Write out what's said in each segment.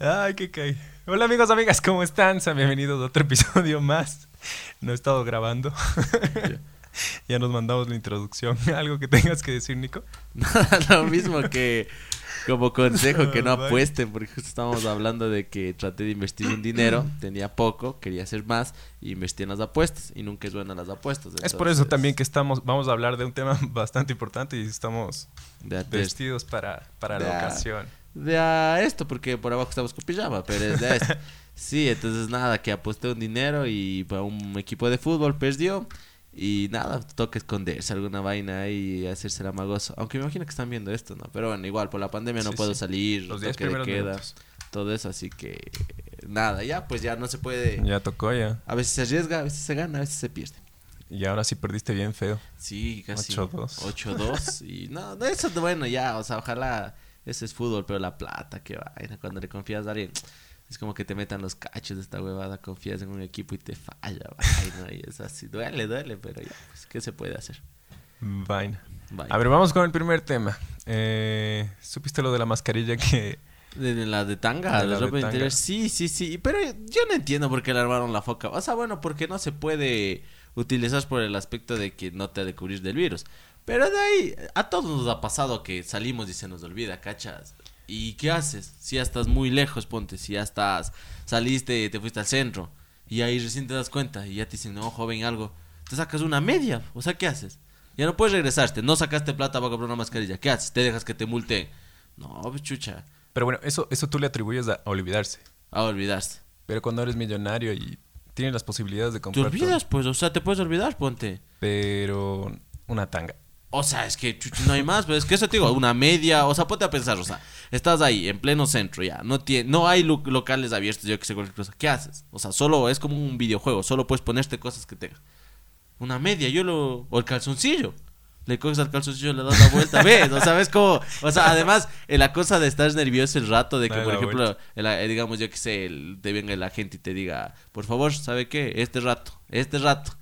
Ay, qué cae. Hola amigos, amigas, ¿cómo están? Sean bienvenidos a otro episodio más. No he estado grabando. ya nos mandamos la introducción. ¿Algo que tengas que decir, Nico? Lo mismo que como consejo que no apuesten, porque justo estábamos hablando de que traté de invertir un dinero, tenía poco, quería hacer más, y invertí en las apuestas, y nunca es buena las apuestas. es por eso también que estamos, vamos a hablar de un tema bastante importante y estamos vestidos para, para la ocasión. De a esto, porque por abajo estamos con pijama, pero es de esto. sí, entonces nada, que aposté un dinero y para un equipo de fútbol perdió. Y nada, toca esconderse alguna vaina y hacerse el amagoso. Aunque me imagino que están viendo esto, ¿no? Pero bueno, igual por la pandemia no puedo salir, los días de queda, todo eso, así que nada, ya pues ya no se puede. Ya tocó ya. A veces se arriesga, a veces se gana, a veces se pierde. Y ahora sí perdiste bien feo. Sí, casi 8-2. 8-2 y no, eso bueno, ya, o sea, ojalá ese es fútbol, pero la plata, qué vaina, cuando le confías a alguien es como que te metan los cachos de esta huevada, confías en un equipo y te falla, vaina, y es así, duele, duele, pero ya, pues, ¿qué se puede hacer? Vaina. A ver, vamos con el primer tema. Eh, ¿Supiste lo de la mascarilla que... De, la de tanga, de, la ropa interior. Sí, sí, sí. Pero yo no entiendo por qué le armaron la foca. O sea, bueno, porque no se puede utilizar por el aspecto de que no te ha de cubrir del virus. Pero de ahí, a todos nos ha pasado que salimos y se nos olvida, ¿cachas? ¿Y qué haces? Si ya estás muy lejos, ponte, si ya estás, saliste, te fuiste al centro y ahí recién te das cuenta y ya te dicen, no, joven, algo, te sacas una media, o sea, ¿qué haces? Ya no puedes regresarte, no sacaste plata para comprar una mascarilla, ¿qué haces? ¿Te dejas que te multen? No, pues, chucha. Pero bueno, eso, eso tú le atribuyes a, olvidarse. A olvidarse. Pero cuando eres millonario y tienes las posibilidades de comprar. Te olvidas, pues, o sea, te puedes olvidar, ponte. Pero una tanga. O sea, es que no hay más, pero es que eso te digo, una media, o sea, ponte a pensar, o sea, estás ahí en pleno centro ya, no tiene, no hay locales abiertos, yo que sé cualquier cosa. ¿Qué haces? O sea, solo es como un videojuego, solo puedes ponerte cosas que tengas. Una media, yo lo o el calzoncillo. Le coges al calzoncillo, le das la vuelta, ves, o sea, ves como, o sea, además, la cosa de estar nervioso el rato, de que, por ejemplo, digamos, yo que sé, te venga la gente y te diga, por favor, ¿sabe qué? Este rato, este rato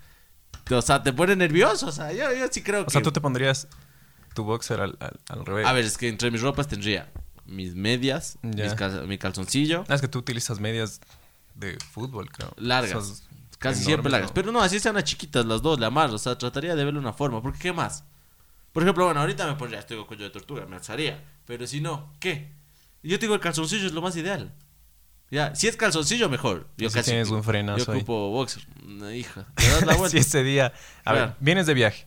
o sea, te pone nervioso. O sea, yo, yo sí creo que. O sea, tú te pondrías tu boxer al, al, revés. A ver, es que entre mis ropas tendría mis medias, mi calzoncillo. Ah, es que tú utilizas medias de fútbol, creo. Largas. casi siempre largas. Pero no, así sean unas chiquitas las dos, la más. O sea, trataría de verle una forma. Porque, ¿qué más? Por ejemplo, bueno, ahorita me pondría, estoy con cuello de tortuga, me alzaría. Pero si no, ¿qué? Yo te digo, el calzoncillo es lo más ideal. Ya, si es calzoncillo, mejor. Yo casi. Tienes un frenazo. Yo ocupo boxer. Hija, te das la vuelta. si ese día. A ver, vienes de viaje.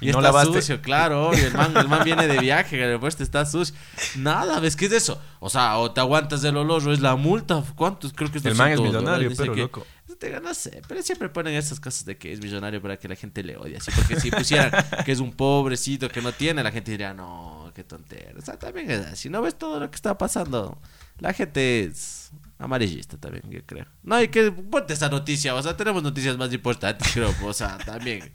Y, no está sucio, claro, El man, el man viene de viaje, después te está sucio. Nada, ¿ves qué es eso? O sea, o te aguantas del olor, o es la multa. ¿Cuántos? Creo que es El man es millonario, pero loco. Te, no sé, pero siempre ponen esas cosas de que es millonario para que la gente le odie. Así, porque si pusieran que es un pobrecito que no tiene, la gente diría, no, qué tontera. O sea, también es así. ¿No ves todo lo que está pasando? La gente es amarillista también, yo creo. No, y que ponte esa noticia, o sea, tenemos noticias más importantes, creo, o sea, también.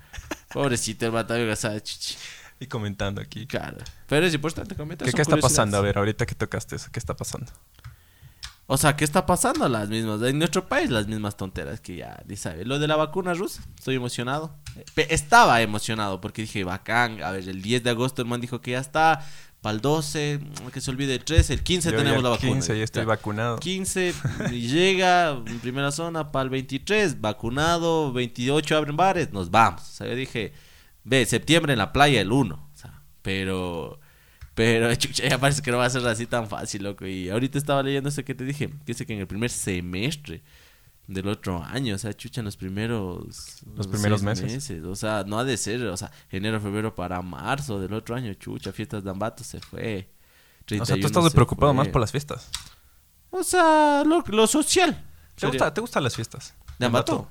Pobrecito el también, o sea, chichi. Y comentando aquí. Claro. Pero es importante comentar. ¿Qué, ¿qué está pasando? A ver, ahorita que tocaste eso, ¿qué está pasando? O sea, ¿qué está pasando? Las mismas, en nuestro país, las mismas tonteras que ya ni sabe. Lo de la vacuna rusa, estoy emocionado. Estaba emocionado porque dije, bacán. A ver, el 10 de agosto el man dijo que ya está para el 12, que se olvide el 13, el 15 tenemos la vacuna. 15 ya estoy vacunado. 15 llega en primera zona para el 23, vacunado, 28 abren bares, nos vamos. O sea, yo dije, ve, septiembre en la playa el 1, o sea, pero pero ya parece que no va a ser así tan fácil, loco. Y ahorita estaba leyendo eso que te dije, que dice que en el primer semestre del otro año, o sea, chucha, en los primeros... Los primeros meses. O sea, no ha de ser, o sea, enero, febrero para marzo del otro año, chucha, fiestas de Ambato se fue. O sea, tú estás preocupado más por las fiestas. O sea, lo, social. ¿Te, gusta, ¿Te gustan las fiestas? ¿De Ambato?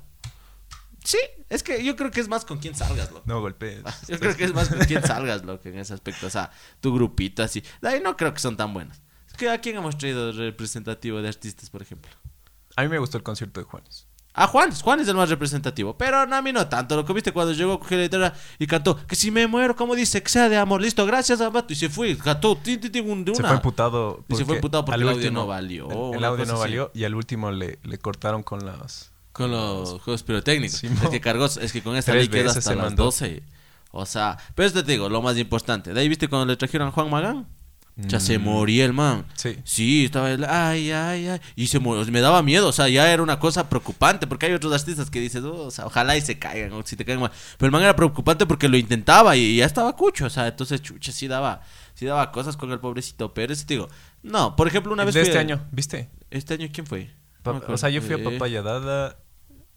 Sí, es que yo creo que es más con quién salgas, loco. No golpees. Yo creo que es más con quién salgas, loco, en ese aspecto. O sea, tu grupito así. De ahí no creo que son tan buenas. Es que ¿a quién hemos traído representativo de artistas, por ejemplo? A mí me gustó el concierto de Juanes. A Juan, Juan es el más representativo, pero a mí no tanto. Lo que viste cuando llegó, cogió la guitarra y cantó, que si me muero, como dice, que sea de amor, listo, gracias, Ambato. Y se fue, cantó, ti, ti, un, de una. Se fue emputado. Y se fue emputado porque el audio no valió. El, audio no valió y al último le, le cortaron con las... Con los juegos pirotécnicos. es que cargó, es que con esta ley queda hasta las 12. O sea, pero esto te digo, lo más importante. De ahí viste cuando le trajeron a Juan Magán Ya se Mm. moría el man. Sí. Sí, estaba el, ay, ay, ay. Y se murió. Me daba miedo, o sea, ya era una cosa preocupante. Porque hay otros artistas que dices, "Oh, o sea, ojalá y se caigan, o si te caen mal. Pero el man era preocupante porque lo intentaba y ya estaba cucho, o sea, entonces, chucha, sí daba, sí daba cosas con el pobrecito. Pero ese te digo, no, por ejemplo, una vez de fui este a- año, ¿viste? ¿Este año quién fue? Pa- No o sea, yo fui a Eh, Papaya Dada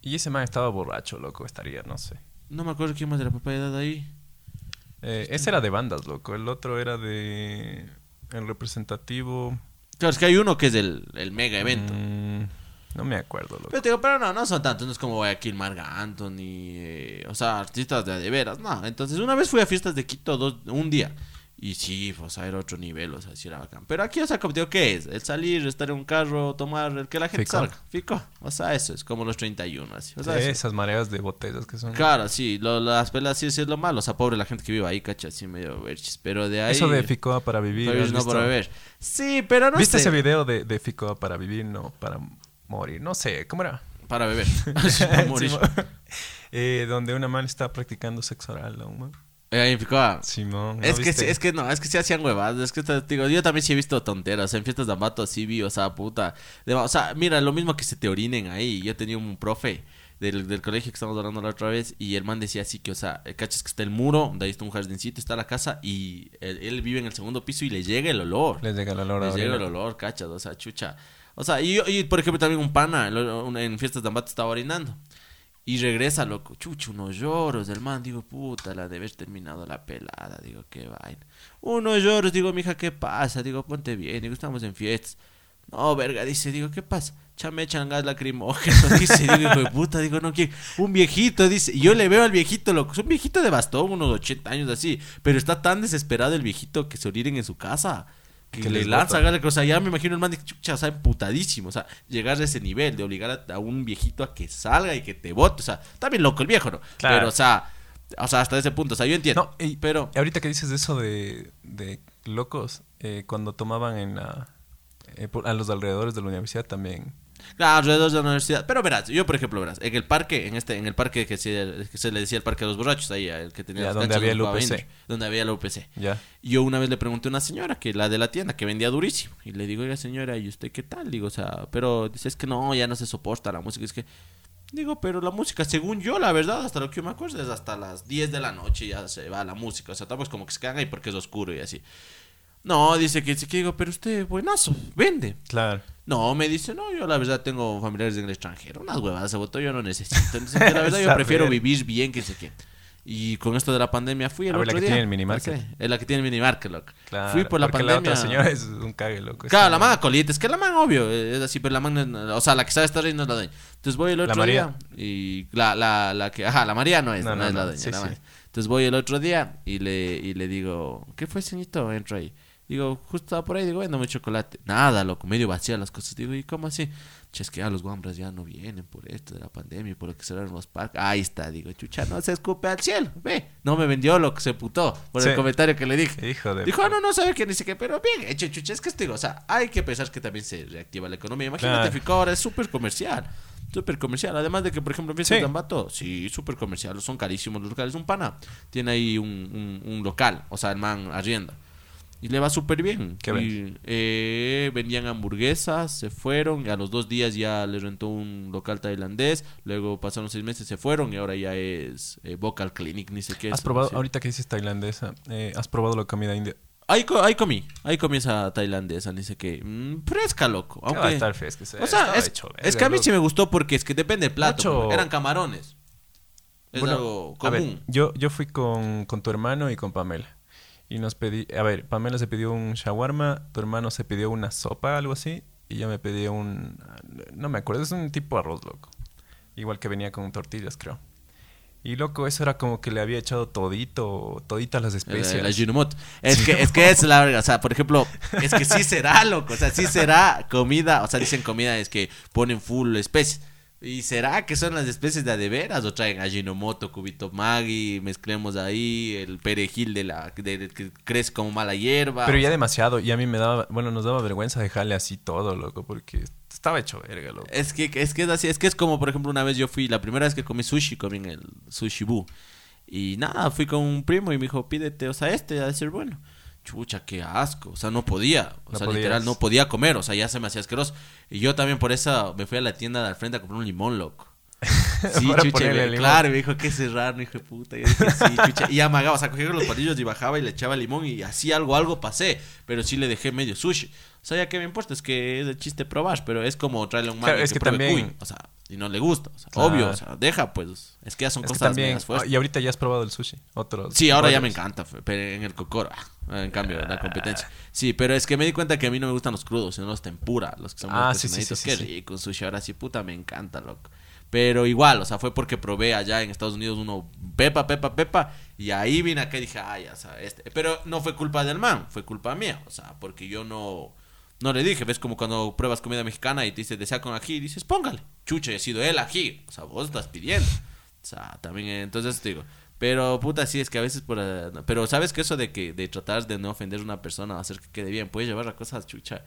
y ese man estaba borracho, loco, estaría, no sé. No me acuerdo quién más de la papaya de ahí. Eh, ese era de bandas, loco. El otro era de. El representativo. Claro, es que hay uno que es el, el mega evento. Mm, no me acuerdo, loco. Pero te digo, pero no, no son tantos, no es como Guayaquil, Marga Anthony, eh, o sea, artistas de, de veras, no. Entonces, una vez fui a fiestas de Quito dos, un día, y sí, o sea, era otro nivel, o sea, sí era bacán. Pero aquí, o sea, como digo, ¿qué es? El salir, estar en un carro, tomar, el que la gente Fico. salga, fico, o sea, eso es como los 31, así, o sea. Esas mareas de botellas que son. Claro, sí, lo- las pelas sí, es lo malo, o sea, pobre la gente que vive ahí, cacha, así medio verchis, pero de ahí... Eso de Ficoa para vivir. Para vivir, ¿has no para beber. Sí, pero no ¿Viste sé. ese video de, de Ficoa para vivir, no para morir? No sé, ¿cómo era? Para beber. Para morir. Eh, donde una man está practicando sexo oral a un man. Eh, ahí en Ficoa. Simón. ¿no Es que, sí, es que no, es que sí hacían huevadas. Es que te digo, yo también sí he visto tonteras. En fiestas de ambato sí vi, o sea, puta. de- o sea, mira, lo mismo que se te orinen ahí. Yo tenía un profe del, del colegio que estábamos hablando la otra vez. Y el man decía así que, o sea, el cachas que está el muro, de ahí está un jardincito, está la casa. Y él, él vive en el segundo piso y le llega el olor. Les llega el olor a Les llega el olor, cachas, o sea, chucha. O sea, y, yo- y por ejemplo también un pana en fiestas de ambato estaba orinando. Y regresa, loco, chucha, unos lloros del man. Digo, puta, la de haber terminado la pelada. Digo, qué vaina. Unos lloros, digo, mija, ¿qué pasa? Digo, ponte bien, digo, estamos en fiestas. No, verga, dice, digo, ¿qué pasa? Chame echan gas lacrimógeno, dice, digo, hijo de puta, digo, no quiero. Un viejito, dice, yo le veo al viejito, loco, es un viejito de bastón, unos 80 años así, pero está tan desesperado el viejito que se oriren en su casa. Que, Que le lanza gas, o sea, ya me imagino el man de chucha, o sea, emputadísimo, o sea, llegar a ese nivel de obligar a, a un viejito a que salga y que te vote, o sea, está bien loco el viejo, ¿no? Claro. Pero, o sea, o sea, hasta ese punto, o sea, yo entiendo, No, y- pero... Ahorita que dices eso de, de locos, eh, cuando tomaban en la, eh, por- a los alrededores de la universidad también. Claro, alrededor de la universidad. Pero verás, yo por ejemplo, verás, en el parque, en este, en el parque que se, que se le decía el parque de los borrachos, ahí, el que tenía Ya, las donde había el UPC. donde había el UPC. Ya. Yo una vez le pregunté a una señora, que la de la tienda, que vendía durísimo. Y le digo, oiga señora, ¿y usted qué tal? Digo, o sea, pero dice, es que no, ya no se soporta la música. Es que, digo, pero la música, según yo, la verdad, hasta lo que yo me acuerdo, es hasta las 10 de la noche ya se va la música. O sea, tampoco es como que se quedan ahí porque es oscuro y así. No, dice que, que digo, pero usted, buenazo, vende. Claro. No, me dice, no, yo la verdad tengo familiares en el extranjero, unas huevadas de voto yo no necesito. Entonces, que la verdad yo prefiero vivir bien que sé qué. Y con esto de la pandemia fui el A ver, la otro que día. tiene el minimarket. No sé, es la que tiene el minimarket, loco. Claro. fui por la pandemia. la otra señora es un cague, loco. Claro, la man a colientes, que la man obvio, es así, pero la man, es o sea, la que sabe estar ahí no es la dueña. Entonces voy el La otro María. día y la, la, la que, ajá, la María no es, No, no, no, es la dueña, sí, la sí. Entonces voy el otro día y le, y le digo, ¿qué fue, señorito? Entro ahí. Digo, justo estaba por ahí, digo, véndame chocolate. Nada, loco, medio vacía las cosas. Digo, ¿y cómo así? Che, es que ya los guambras ya no vienen por esto de la pandemia y por lo que cerraron los parques. Ahí está, digo, chucha, no se escupe al cielo. Ve, no me vendió lo que se putó por Sí. el comentario que le dije. Hijo de. Dijo, ah, no, no sabe que ni siquiera, pero bien hecho, chucha, es que te digo, o sea, hay que pensar que también se reactiva la economía. Imagínate, Claro. Ahora es súper comercial. Súper comercial. Además de que, por ejemplo, fiestas Sí. de Ambato, sí, súper comercial. Son carísimos los locales. Un pana tiene ahí un, un, un local, o sea, el man arrienda. Y le va súper bien. ¿Qué y, eh, vendían hamburguesas, se fueron. y A los dos días ya le rentó un local tailandés. Luego pasaron seis meses, se fueron. Y ahora ya es eh, Vocal Clinic, ni sé qué. ¿Has es, probado, sí. ahorita que dices tailandesa, eh, ¿has probado la comida india? Ahí, co- ahí comí, ahí comí esa tailandesa, dice que mm, fresca, loco. ¿Qué va a Aunque, estar fresco? o sea, es, es que a mí sí me gustó porque es que depende del plato. Eran camarones. Es Bueno, algo A ver, común. yo, yo fui con, con tu hermano y con Pamela. Y nos pedí, a ver, Pamela se pidió un shawarma, tu hermano se pidió una sopa, algo así, y yo me pedí un, no me acuerdo, es un tipo arroz, loco. Igual que venía con tortillas, creo. Y loco, eso era como que le había echado todito, toditas las El- especias. el Ajinomoto. Es que, es que es la verga. O sea, por ejemplo, es que sí será, loco. O sea, sí será comida. O sea, dicen comida es que ponen full especies. ¿Y será que son las especies de a de veras? O traen Ajinomoto, cubito Maggi, mezclemos ahí el perejil de la de- de- que crece como mala hierba. Pero ya demasiado, y a mí me daba, bueno, nos daba vergüenza dejarle así todo, loco, porque estaba hecho verga, loco. Es que, es que es así, es que es como, por ejemplo, una vez yo fui, la primera vez que comí sushi, comí en el Sushi Bu. Y nada, fui con un primo y me dijo, pídete, o sea, este, ha de ser bueno. Chucha, qué asco. O sea, no podía. O No sea, podías. literal, no podía comer. O sea, ya se me hacía asqueroso. Y yo también por eso me fui a la tienda de al frente a comprar un limón, loco. Sí, Para chucha, claro, me dijo, qué serrano, hijo de puta. Y dije, sí, chucha. Y amagaba, o sea, cogía los palillos y bajaba y le echaba limón y así algo, algo pasé. Pero sí le dejé medio sushi. O sea, ya que me importa, es que es el chiste probar, pero es como traerle a un man Claro, es que pruebe también- cuy, o sea, y no le gusta. O sea, Claro. obvio, o sea, deja, pues. Es que ya son Es que cosas también, fuertes. y ahorita ya has probado el sushi. Otros. Sí, ahora ya me encanta, pero en el cocoro, ah, en cambio, la competencia. Sí, pero es que me di cuenta que a mí no me gustan los crudos, sino los tempura, los que son Ah, sí, sí, sí, Qué rico sushi, ahora sí, puta, me encanta, loco. Pero igual, o sea, fue porque probé allá en Estados Unidos uno pepa, pepa, pepa, y ahí vine acá y dije, ay, ya sabes, este. Pero no fue culpa del man, fue culpa mía, o sea, porque yo no, no le dije, ves como cuando pruebas comida mexicana y te dice, desea con ají, y dices, póngale, chucha, y ha sido el ají, o sea, vos estás pidiendo. O sea, también, eh, entonces te digo, pero puta, sí, es que a veces eh, pero sabes que eso de que de tratar de no ofender a una persona, hacer que quede bien, puede llevar a cosas chucha.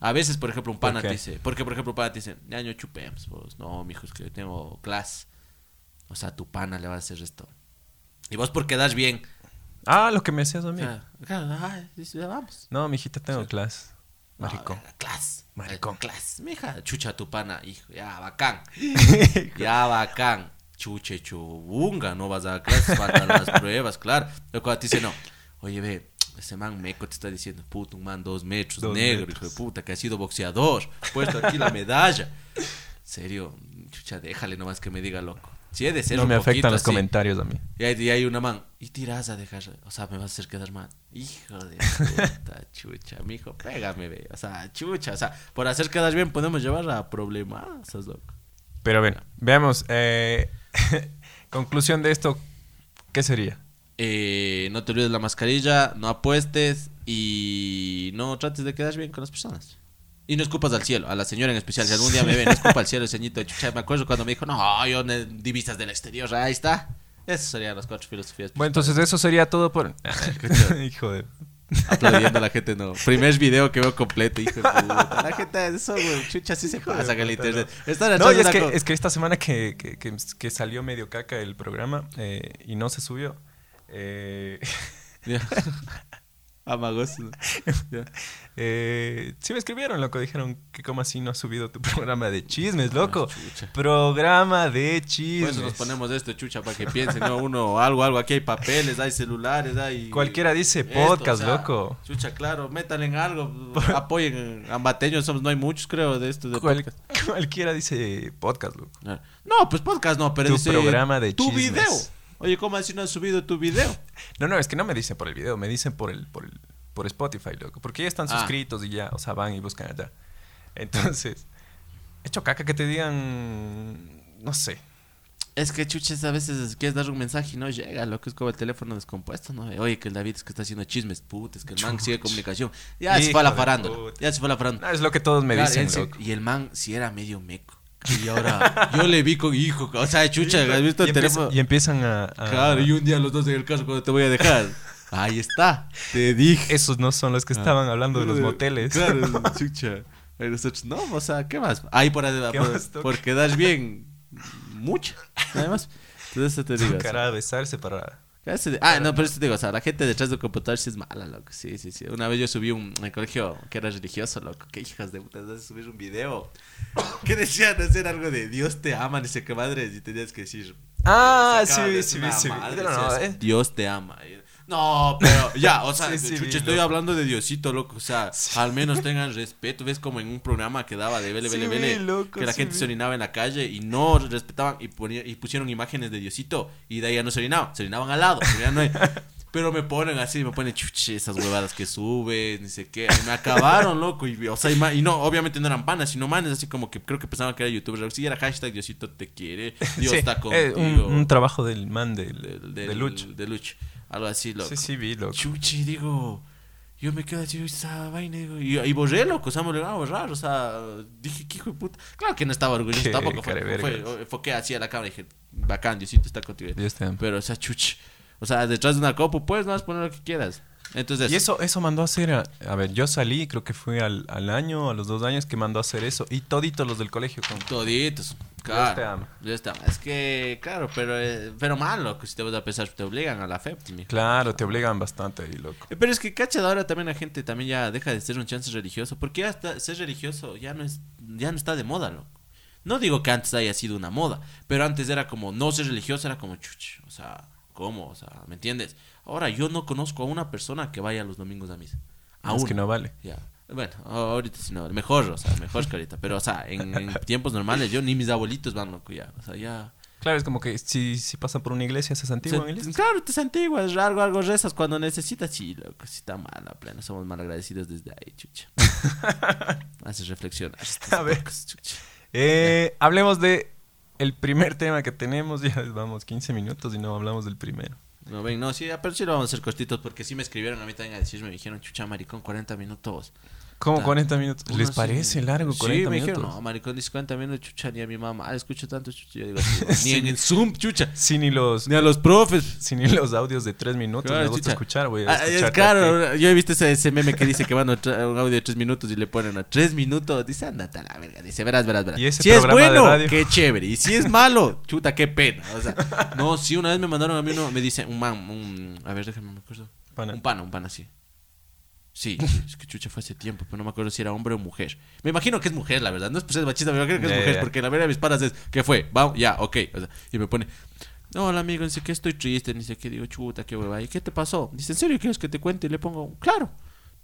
A veces, por ejemplo, un ¿Por pana te dice, porque por ejemplo un pana te dice, ñaño chupemos, vos, no, mijo, es que tengo clase. O sea, tu pana le va a hacer esto. Y vos por quedar bien. Ah, lo que me hacías a mí. ah, ay, dice, vamos. No, mijita, tengo clase. No, Maricón. venga, clase. Maricón. Clase. Mija, chucha tu pana, hijo, ya, bacán. Ya bacán. Chuche chubunga, no vas a dar clases, faltan las pruebas, claro. Pero cuando te dice no, oye, ve, ese man meco te está diciendo, puto, un man dos metros, Dos negro, metros. hijo de puta, que ha sido boxeador, puesto aquí la medalla. Serio, chucha, déjale nomás que me diga loco. Si he de ser No un me poquito afectan los así. comentarios a mí. Y hay, y hay una man, y tiras a dejar, o sea, me vas a hacer quedar mal. Hijo de puta, chucha, mijo, pégame, ve. O sea, chucha, o sea, por hacer quedar bien podemos llevar a problemas, loco. Pero bueno, veamos. eh, conclusión de esto, ¿qué sería? Eh, no te olvides la mascarilla, no apuestes y no trates de quedar bien con las personas. Y no escupas al cielo, a la señora en especial. Si algún día me ven, no escupa al cielo, el ceñito de chucha. Me acuerdo cuando me dijo, no, yo divisas del exterior, ahí está. Esas serían las cuatro filosofías. Bueno, entonces eso sería todo por... Hijo de... Aplaudiendo a la gente, no. Primer video que veo completo, hijo de puta. La gente, eso, güey, chucha, así se pasa con el internet. Están No, y es una que, es que esta semana que, que, que- que salió medio caca el programa eh, y no se subió, eh, Ya. Amagos. ¿no? Ya. eh, sí me escribieron, loco, dijeron que como así no has subido tu programa de chismes, loco. Ah, chucha. Programa de Por chismes. eso nos ponemos esto, chucha, para que piensen, ¿no? Uno, algo, algo. Aquí hay papeles, hay celulares, hay. Cualquiera dice esto, podcast, o sea, loco. Chucha, claro, métanle en algo. Apoyen. Ambateños somos, no hay muchos, creo, de esto. De Cual- podcast. cualquiera dice podcast, loco. No, pues podcast no, pero Tu dice. programa de Tu chismes. video. Oye, ¿cómo así no has subido tu video? No, no, es que no me dicen por el video, me dicen por el, por el, por Spotify, loco. Porque ya están Ah. suscritos y ya, o sea, van y buscan allá. Entonces, hecho caca que te digan, no sé. Es que chuches a veces quieres dar un mensaje y no llega, lo que es como el teléfono descompuesto, ¿no? Oye, que el David es que está haciendo chismes, puta, es que el man Chuch. sigue comunicación. Ya se fue a la farándula, ya se fue a la farándula. No, es lo que todos me Claro, dicen, se- loco. y el man sí era medio meco. Y ahora yo le vi con hijo, o sea, chucha, ¿has visto y, el empieza- teléfono? y empiezan a... a- Claro, y un día los dos en el caso cuando te voy a dejar. Ahí está, te dije. Esos no son los que estaban hablando de los moteles. Ah. Claro, chucha. Y nosotros, no, o sea, ¿qué más? Ahí por, ¿Qué por, por quedar bien, mucho, nada más. Entonces te digo. Cara a besarse para... de- Ah, no, pero esto te digo, o sea, la gente detrás del computador sí es mala, loco. Sí, sí, sí. Una vez yo subí un en el colegio que era religioso, loco. Qué hijas de puta, vas a subir un video. que decían hacer algo de Dios te ama, dice que madre, y tenías que decir. Ah, sí, sí, sí, sí. madre, no, eh. Dios te ama. Y- No, pero ya, o sea, Sí, sí, chucha, vi, estoy hablando de Diosito, loco. O sea, al menos tengan respeto. Ves como en un programa que daba de Vele, Vele, Vele, loco, que la gente se orinaba en la calle y no respetaban y, ponía- y pusieron imágenes de Diosito y de ahí ya no se orinaban, se orinaban al lado. ya no hay- Pero me ponen así, me ponen chuche, esas huevadas que suben, ni sé qué. Y me acabaron, loco. Y, o sea, y, ma- y no, obviamente no eran panas, sino manes, así como que creo que pensaban que era youtuber. Sí, era hashtag Diosito te quiere, Dios Sí, está eh, contigo. un, un trabajo del man del- de del- Lucho. De Lucho. Algo así, loco. Sí, sí, vi, loco. Chuchi, digo, yo me quedo así, esa vaina, digo, y, y borré, loco, o sea, me lo iba a borrar, o sea, dije, qué hijo de puta. Claro que no estaba orgulloso, Qué tampoco fue, fue, enfoqué así a la cámara y dije, bacán, Diosito está contigo. Dios. Pero, o sea, chuchi, o sea, detrás de una copa, puedes más poner lo que quieras. Entonces, Y eso, eso mandó a hacer, a, a ver, yo salí, creo que fue al, al año, a los dos años que mandó a hacer eso. Y toditos los del colegio con... toditos. Dios Claro. te ama. Dios te ama. Es que, claro, pero, eh, pero malo, que si te vas a pensar, te obligan a la fe. pues, mijo. Claro, te obligan bastante ahí, loco. Eh, Pero es que, cacha, ahora también la gente también ya deja de ser un chance religioso. Porque ya está, ser religioso ya no, es, ya no está de moda, loco. No digo que antes haya sido una moda, pero antes era como, no ser religioso era como chuch. O sea, ¿cómo? O sea, ¿me entiendes? Ahora yo no conozco a una persona que vaya los domingos a misa. A Es una. que no vale. Ya. Bueno, ahorita sí no, mejor, o sea, mejor que ahorita. Pero, o sea, en, en tiempos normales, yo ni mis abuelitos van loco ya. O sea, ya. Claro, es como que si, si pasan por una iglesia, se santiguan Se- iglesia. claro, te santiguas, algo, algo rezas cuando necesitas. Sí, loco, sí está mala, plena. Somos mal agradecidos desde ahí, chucha. Haces reflexionar. A ver. chucha. Eh, hablemos de el primer tema que tenemos. Ya vamos 15 minutos y no hablamos del primero. No, ven, no, sí, pero sí lo vamos a hacer cortitos porque sí me escribieron a mí también a decirme, me dijeron, chucha, maricón, 40 minutos. ¿Cómo Ta- 40 minutos? Uno ¿Les parece largo 40 sí, me minutos? dijeron, no, maricón, dice 40 minutos, chucha, ni a mi mamá, ah, escucho tanto, chucha. Yo digo, sí, ni en el Zoom, chucha, Sí, ni los, ni a los profes. sí, ni los audios de 3 minutos Claro, me gusta chucha. escuchar, güey. Ah, es claro, yo he visto ese, ese meme que dice que van a un audio de 3 minutos y le ponen a 3 minutos. Dice, ándate a la verga. Dice, verás, verás, verás. Y ese si es de bueno, radio. qué chévere. Y si es malo, chuta, qué pena. O sea, no, sí, una vez me mandaron a mí uno, me dice, un man, un, a ver, déjame, me acuerdo. Pana. Un pana, un pana, sí. Sí, es que chucha fue hace tiempo, pero no me acuerdo si era hombre o mujer. Me imagino que es mujer, la verdad. No es por ser machista, me imagino que es mujer, porque la verdad de mis panas es, ¿qué fue? Vamos, ya, ok. O sea, y me pone, no, hola amigo, dice que estoy triste, dice que digo, chuta, qué hueva. ¿Y qué te pasó? Dice, ¿en serio quieres que te cuente? Y le pongo, claro.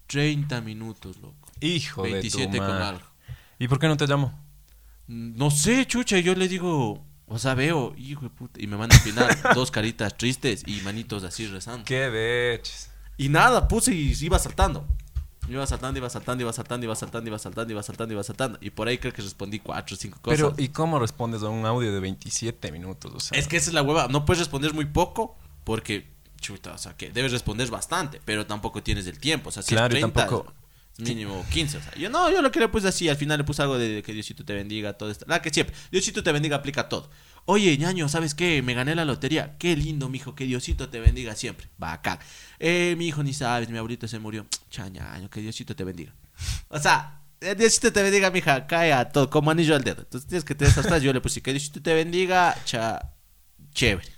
30 minutos, loco. Hijo 27 de tu con algo. ¿Y por qué no te llamo? No sé, chucha, yo le digo, o sea, veo, hijo de puta, y me manda al final dos caritas tristes y manitos así rezando. Qué beches. Y nada, puse y iba saltando. Iba saltando, iba saltando, iba saltando, iba saltando, iba saltando, iba saltando, iba saltando. Y por ahí creo que respondí cuatro o cinco cosas. Pero, ¿y cómo respondes a un audio de 27 minutos? O sea, Es que esa es la hueva. No puedes responder muy poco porque, chuta, o sea, que debes responder bastante, pero tampoco tienes el tiempo. O sea, si Claro, y es 30, tampoco- mínimo 15. O sea, yo no, yo lo que le puse así, al final le puse algo de que Diosito te bendiga, todo esto. La que siempre, Diosito te bendiga aplica todo. Oye, ñaño, ¿sabes qué? Me gané la lotería. Qué lindo, mijo, que Diosito te bendiga siempre. Bacán. Eh, mi hijo, ni sabes, mi abuelito se murió. Chañaño, que Diosito te bendiga. O sea, eh, Diosito te bendiga, mija, cae a todo, como anillo al dedo. Entonces tienes que tener esas frases. Yo le puse que Diosito te bendiga, cha, chévere.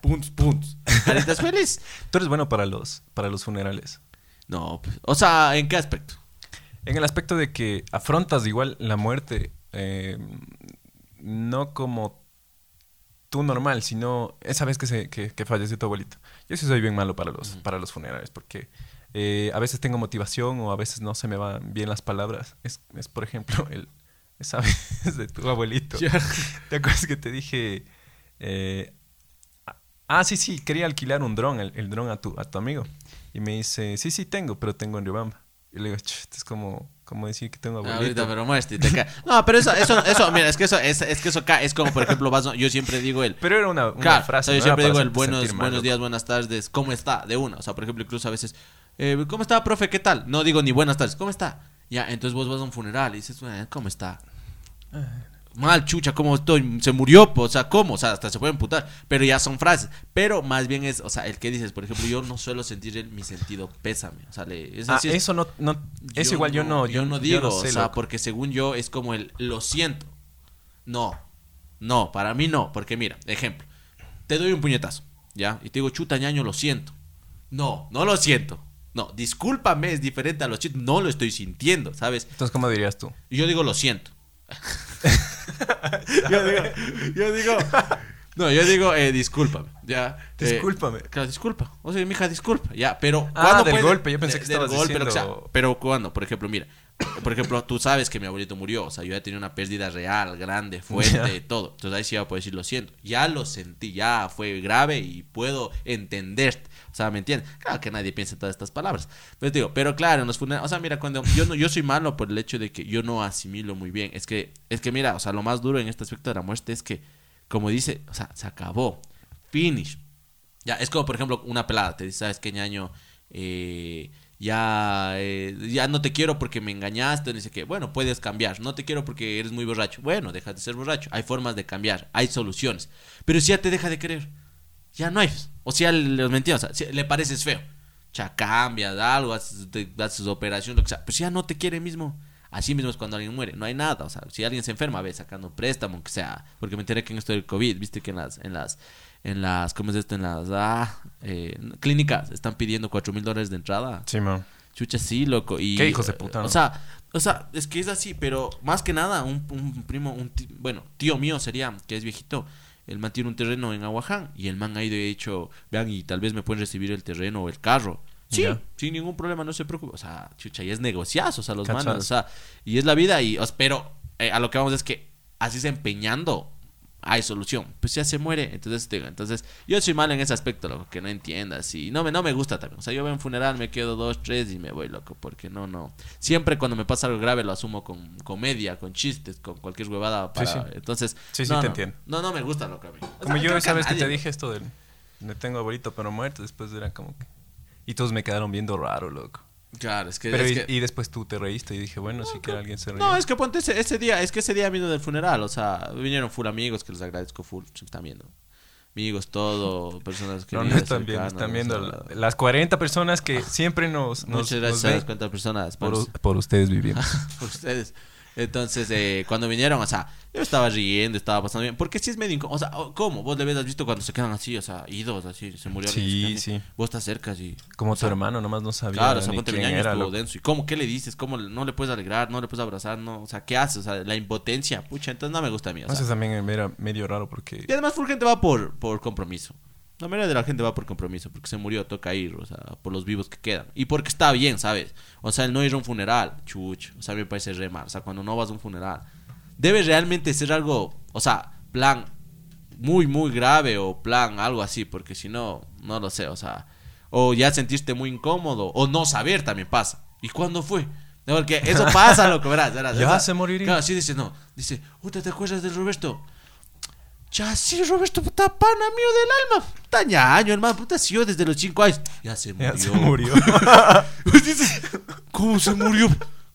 Puntos, puntos. ¿Caritas feliz? tú eres bueno para los, para los funerales. No, pues, o sea, ¿en qué aspecto? En el aspecto de que afrontas igual la muerte, eh, no como tú normal, sino esa vez que, se, que, que falleció tu abuelito. Yo sí soy bien malo para los, para los funerales, porque eh, a veces tengo motivación o a veces no se me van bien las palabras. Es, es por ejemplo, el, esa vez de tu abuelito. ¿Te acuerdas que te dije... eh, ah, sí, sí, quería alquilar un dron, el, el dron a tu, a tu amigo. Y me dice, sí, sí tengo, pero tengo en Riobamba. Y le digo, "Ch, es como, como decir que tengo abuelito. Ahorita, pero muestre, te cae. No, pero eso, eso, eso, mira, es que eso, es, es que eso cae, es como, por ejemplo, vas, yo siempre digo el, Pero era una, una Claro, frase. o sea, yo siempre digo el buenos, buenos días, buenas tardes, ¿cómo está? De una. O sea, por ejemplo, incluso a veces, eh, ¿cómo está, profe? ¿Qué tal? No digo ni buenas tardes, ¿cómo está? Ya, entonces vos vas a un funeral y dices, "Eh, ¿cómo está? Mal, chucha, ¿cómo estoy? Se murió, po, o sea, ¿cómo? O sea, hasta se pueden putar. Pero ya son frases. Pero más bien es, o sea, el que dices, por ejemplo, yo no suelo sentir el- mi sentido pésame. O sea, le, es Ah, eso no, no eso igual yo no, yo no digo, sé, o sea, loco. porque según yo es como el lo siento. No, no, para mí no, porque mira, ejemplo, te doy un puñetazo, ¿ya? Y te digo, chuta ñaño, lo siento. No, no lo siento. No, discúlpame, es diferente a lo siento, no lo estoy sintiendo, ¿sabes? Entonces, ¿cómo dirías tú? Yo digo, lo siento. yo digo, yo digo, no, yo digo, eh, discúlpame, ya. eh, Discúlpame. Claro, disculpa. O sea, mija, disculpa. Ya, pero. Ah, ¿cuándo del puede- golpe, yo pensé que estabas sea. diciendo- Pero cuando, por ejemplo, mira. Por ejemplo, tú sabes que mi abuelito murió. O sea, yo ya tenía una pérdida real, grande, fuerte, todo. Entonces ahí sí iba a poder decir, lo siento. Ya lo sentí, ya fue grave y puedo entenderte. O sea, ¿me entiendes? Claro que nadie piensa en todas estas palabras. Pero te digo, pero claro, en los funerales. O sea, mira, cuando yo no, yo soy malo por el hecho de que yo no asimilo muy bien. Es que, es que mira, o sea, lo más duro en este aspecto de la muerte es que, como dice, o sea, se acabó. Finish. Ya, es como por ejemplo una pelada, te dice, ¿sabes qué ñaño? Eh, ya, eh, ya no te quiero porque me engañaste, sé qué. Bueno, puedes cambiar. No te quiero porque eres muy borracho. Bueno, deja de ser borracho. Hay formas de cambiar, hay soluciones. Pero si ya te deja de querer, ya no hay. O sea, les mentí, o sea, si le pareces feo. Ya cambias algo, haces, haces operación, lo que sea. Pues ya no te quiere mismo. Así mismo es cuando alguien muere, no hay nada. O sea, si alguien se enferma, ve sacando préstamo, que sea. Porque me enteré que en esto del COVID, viste que en las, en las, en las, ¿cómo es esto? En las ah, eh, clínicas están pidiendo cuatro mil dólares de entrada. Sí, man. Chucha, sí, loco. Y, Qué hijos de puta, O ¿no? sea, o sea, es que es así, pero más que nada, un, un primo, un ti- bueno, tío mío sería, que es viejito, él mantiene un terreno en Aguaján y el man ha ido y ha dicho, vean, y tal vez me pueden recibir el terreno o el carro. Sí, sin ningún problema, no se preocupe. O sea, chucha, y es negociazo, o sea, los Cachas. manos, o sea, y es la vida, y, pero eh, a lo que vamos es que así se empeñando, hay solución. Pues ya se muere, entonces, te digo, entonces, yo soy mal en ese aspecto, loco, que no entiendas, y no me, no me gusta también. O sea, yo veo un funeral, me quedo dos, tres y me voy, loco, porque no, no. Siempre cuando me pasa algo grave lo asumo con comedia, con chistes, con cualquier huevada. Para, sí. Entonces, Sí, sí, no, te no, entiendo. No, no me gusta, loco, a mí. O sea, Como yo vez que nadie, te dije esto del... No tengo abuelito, pero muerto. Después era como que... Y todos me quedaron viendo raro, loco. Claro, es que. Pero es y, que- y después tú te reíste y dije, bueno, sí que alguien se reía. No, es que ponte ese, ese día, es que ese día vino del funeral, o sea, vinieron full amigos que les agradezco full, si están viendo. Amigos, todo, personas que No, no están viendo, están viendo la- las 40 personas que siempre nos, nos, Muchas nos gracias a ven. las cuantas personas Por, u- por ustedes vivimos. por ustedes. Entonces, eh, cuando vinieron, o sea, yo estaba riendo, estaba pasando bien. Porque sí es medio incómodo. O sea, ¿cómo? Vos le has visto cuando se quedan así, o sea, idos, así, se murió alguien, Sí, así. sí. Vos estás cerca, así. Como tu hermano, nomás no sabía Claro, o sea, ponte quién era. estuvo denso. ¿Y cómo? ¿Qué le dices? ¿Cómo no le puedes alegrar? ¿No le puedes abrazar? No, o sea, ¿qué haces? O sea, la impotencia. Pucha, entonces no me gusta a mí. O sea. Eso también era medio raro porque... Y además, full gente va por, por compromiso. La mayoría de la gente va por compromiso, porque se murió, toca ir, o sea, por los vivos que quedan. Y porque está bien, ¿sabes? O sea, el no ir a un funeral, chuch, o sea, me parece re mal. O sea, cuando no vas a un funeral, debe realmente ser algo, o sea, plan muy, muy grave o plan algo así, porque si no, no lo sé, o sea, o ya sentirte muy incómodo, o no saber también pasa. ¿Y cuándo fue? Porque eso pasa, loco, verás, verás. Ya se moriría. Claro, sí dice, no. Dice, ¿te acuerdas del Roberto? Ya sí, Roberto, puta pana mío del alma. Puta ñaño, hermano, puta, si yo desde los 5 años. Ya se murió. Ya se murió. Pues dice, ¿cómo se murió?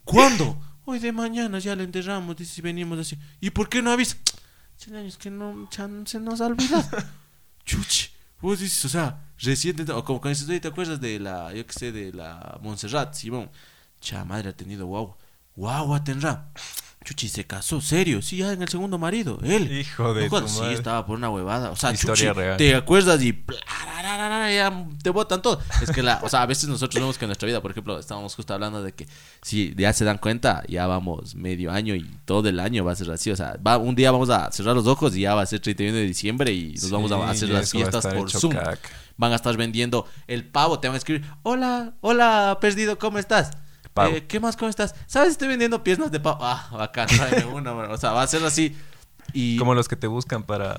¿Cuándo? Hoy de mañana ya le enterramos, dice, venimos así. ¿Y por qué no avisa? Es que no, ya se nos ha olvidado. Chuchi. Vos dices, o sea, reciente, o como cuando dices, "Oye, ¿te acuerdas de la, yo qué sé, de la Montserrat, Simón? Cha madre ha tenido guau. Guau, tendrá. Chuchi se casó, serio, sí, ya en el segundo marido, él. Hijo de tu Sí, madre. estaba por una huevada. O sea, Historia Chuchi, real. te acuerdas y ya te botan todo. Es que la, o sea, a veces nosotros vemos que en nuestra vida, por ejemplo, estábamos justo hablando de que si ya se dan cuenta, ya vamos medio año y todo el año va a ser así. O sea, va, un día vamos a cerrar los ojos y ya va a ser 31 de diciembre y nos vamos a hacer las eso va a fiestas estar por hecho Zoom. caca. Van a estar vendiendo el pavo, te van a escribir, hola, hola, perdido, ¿cómo estás? Eh, ¿Qué más? ¿Cómo estás? ¿Sabes? Estoy vendiendo piernas de pavo. Ah, bacán, tráeme una. bro. O sea, va a ser así. Y Como los que te buscan para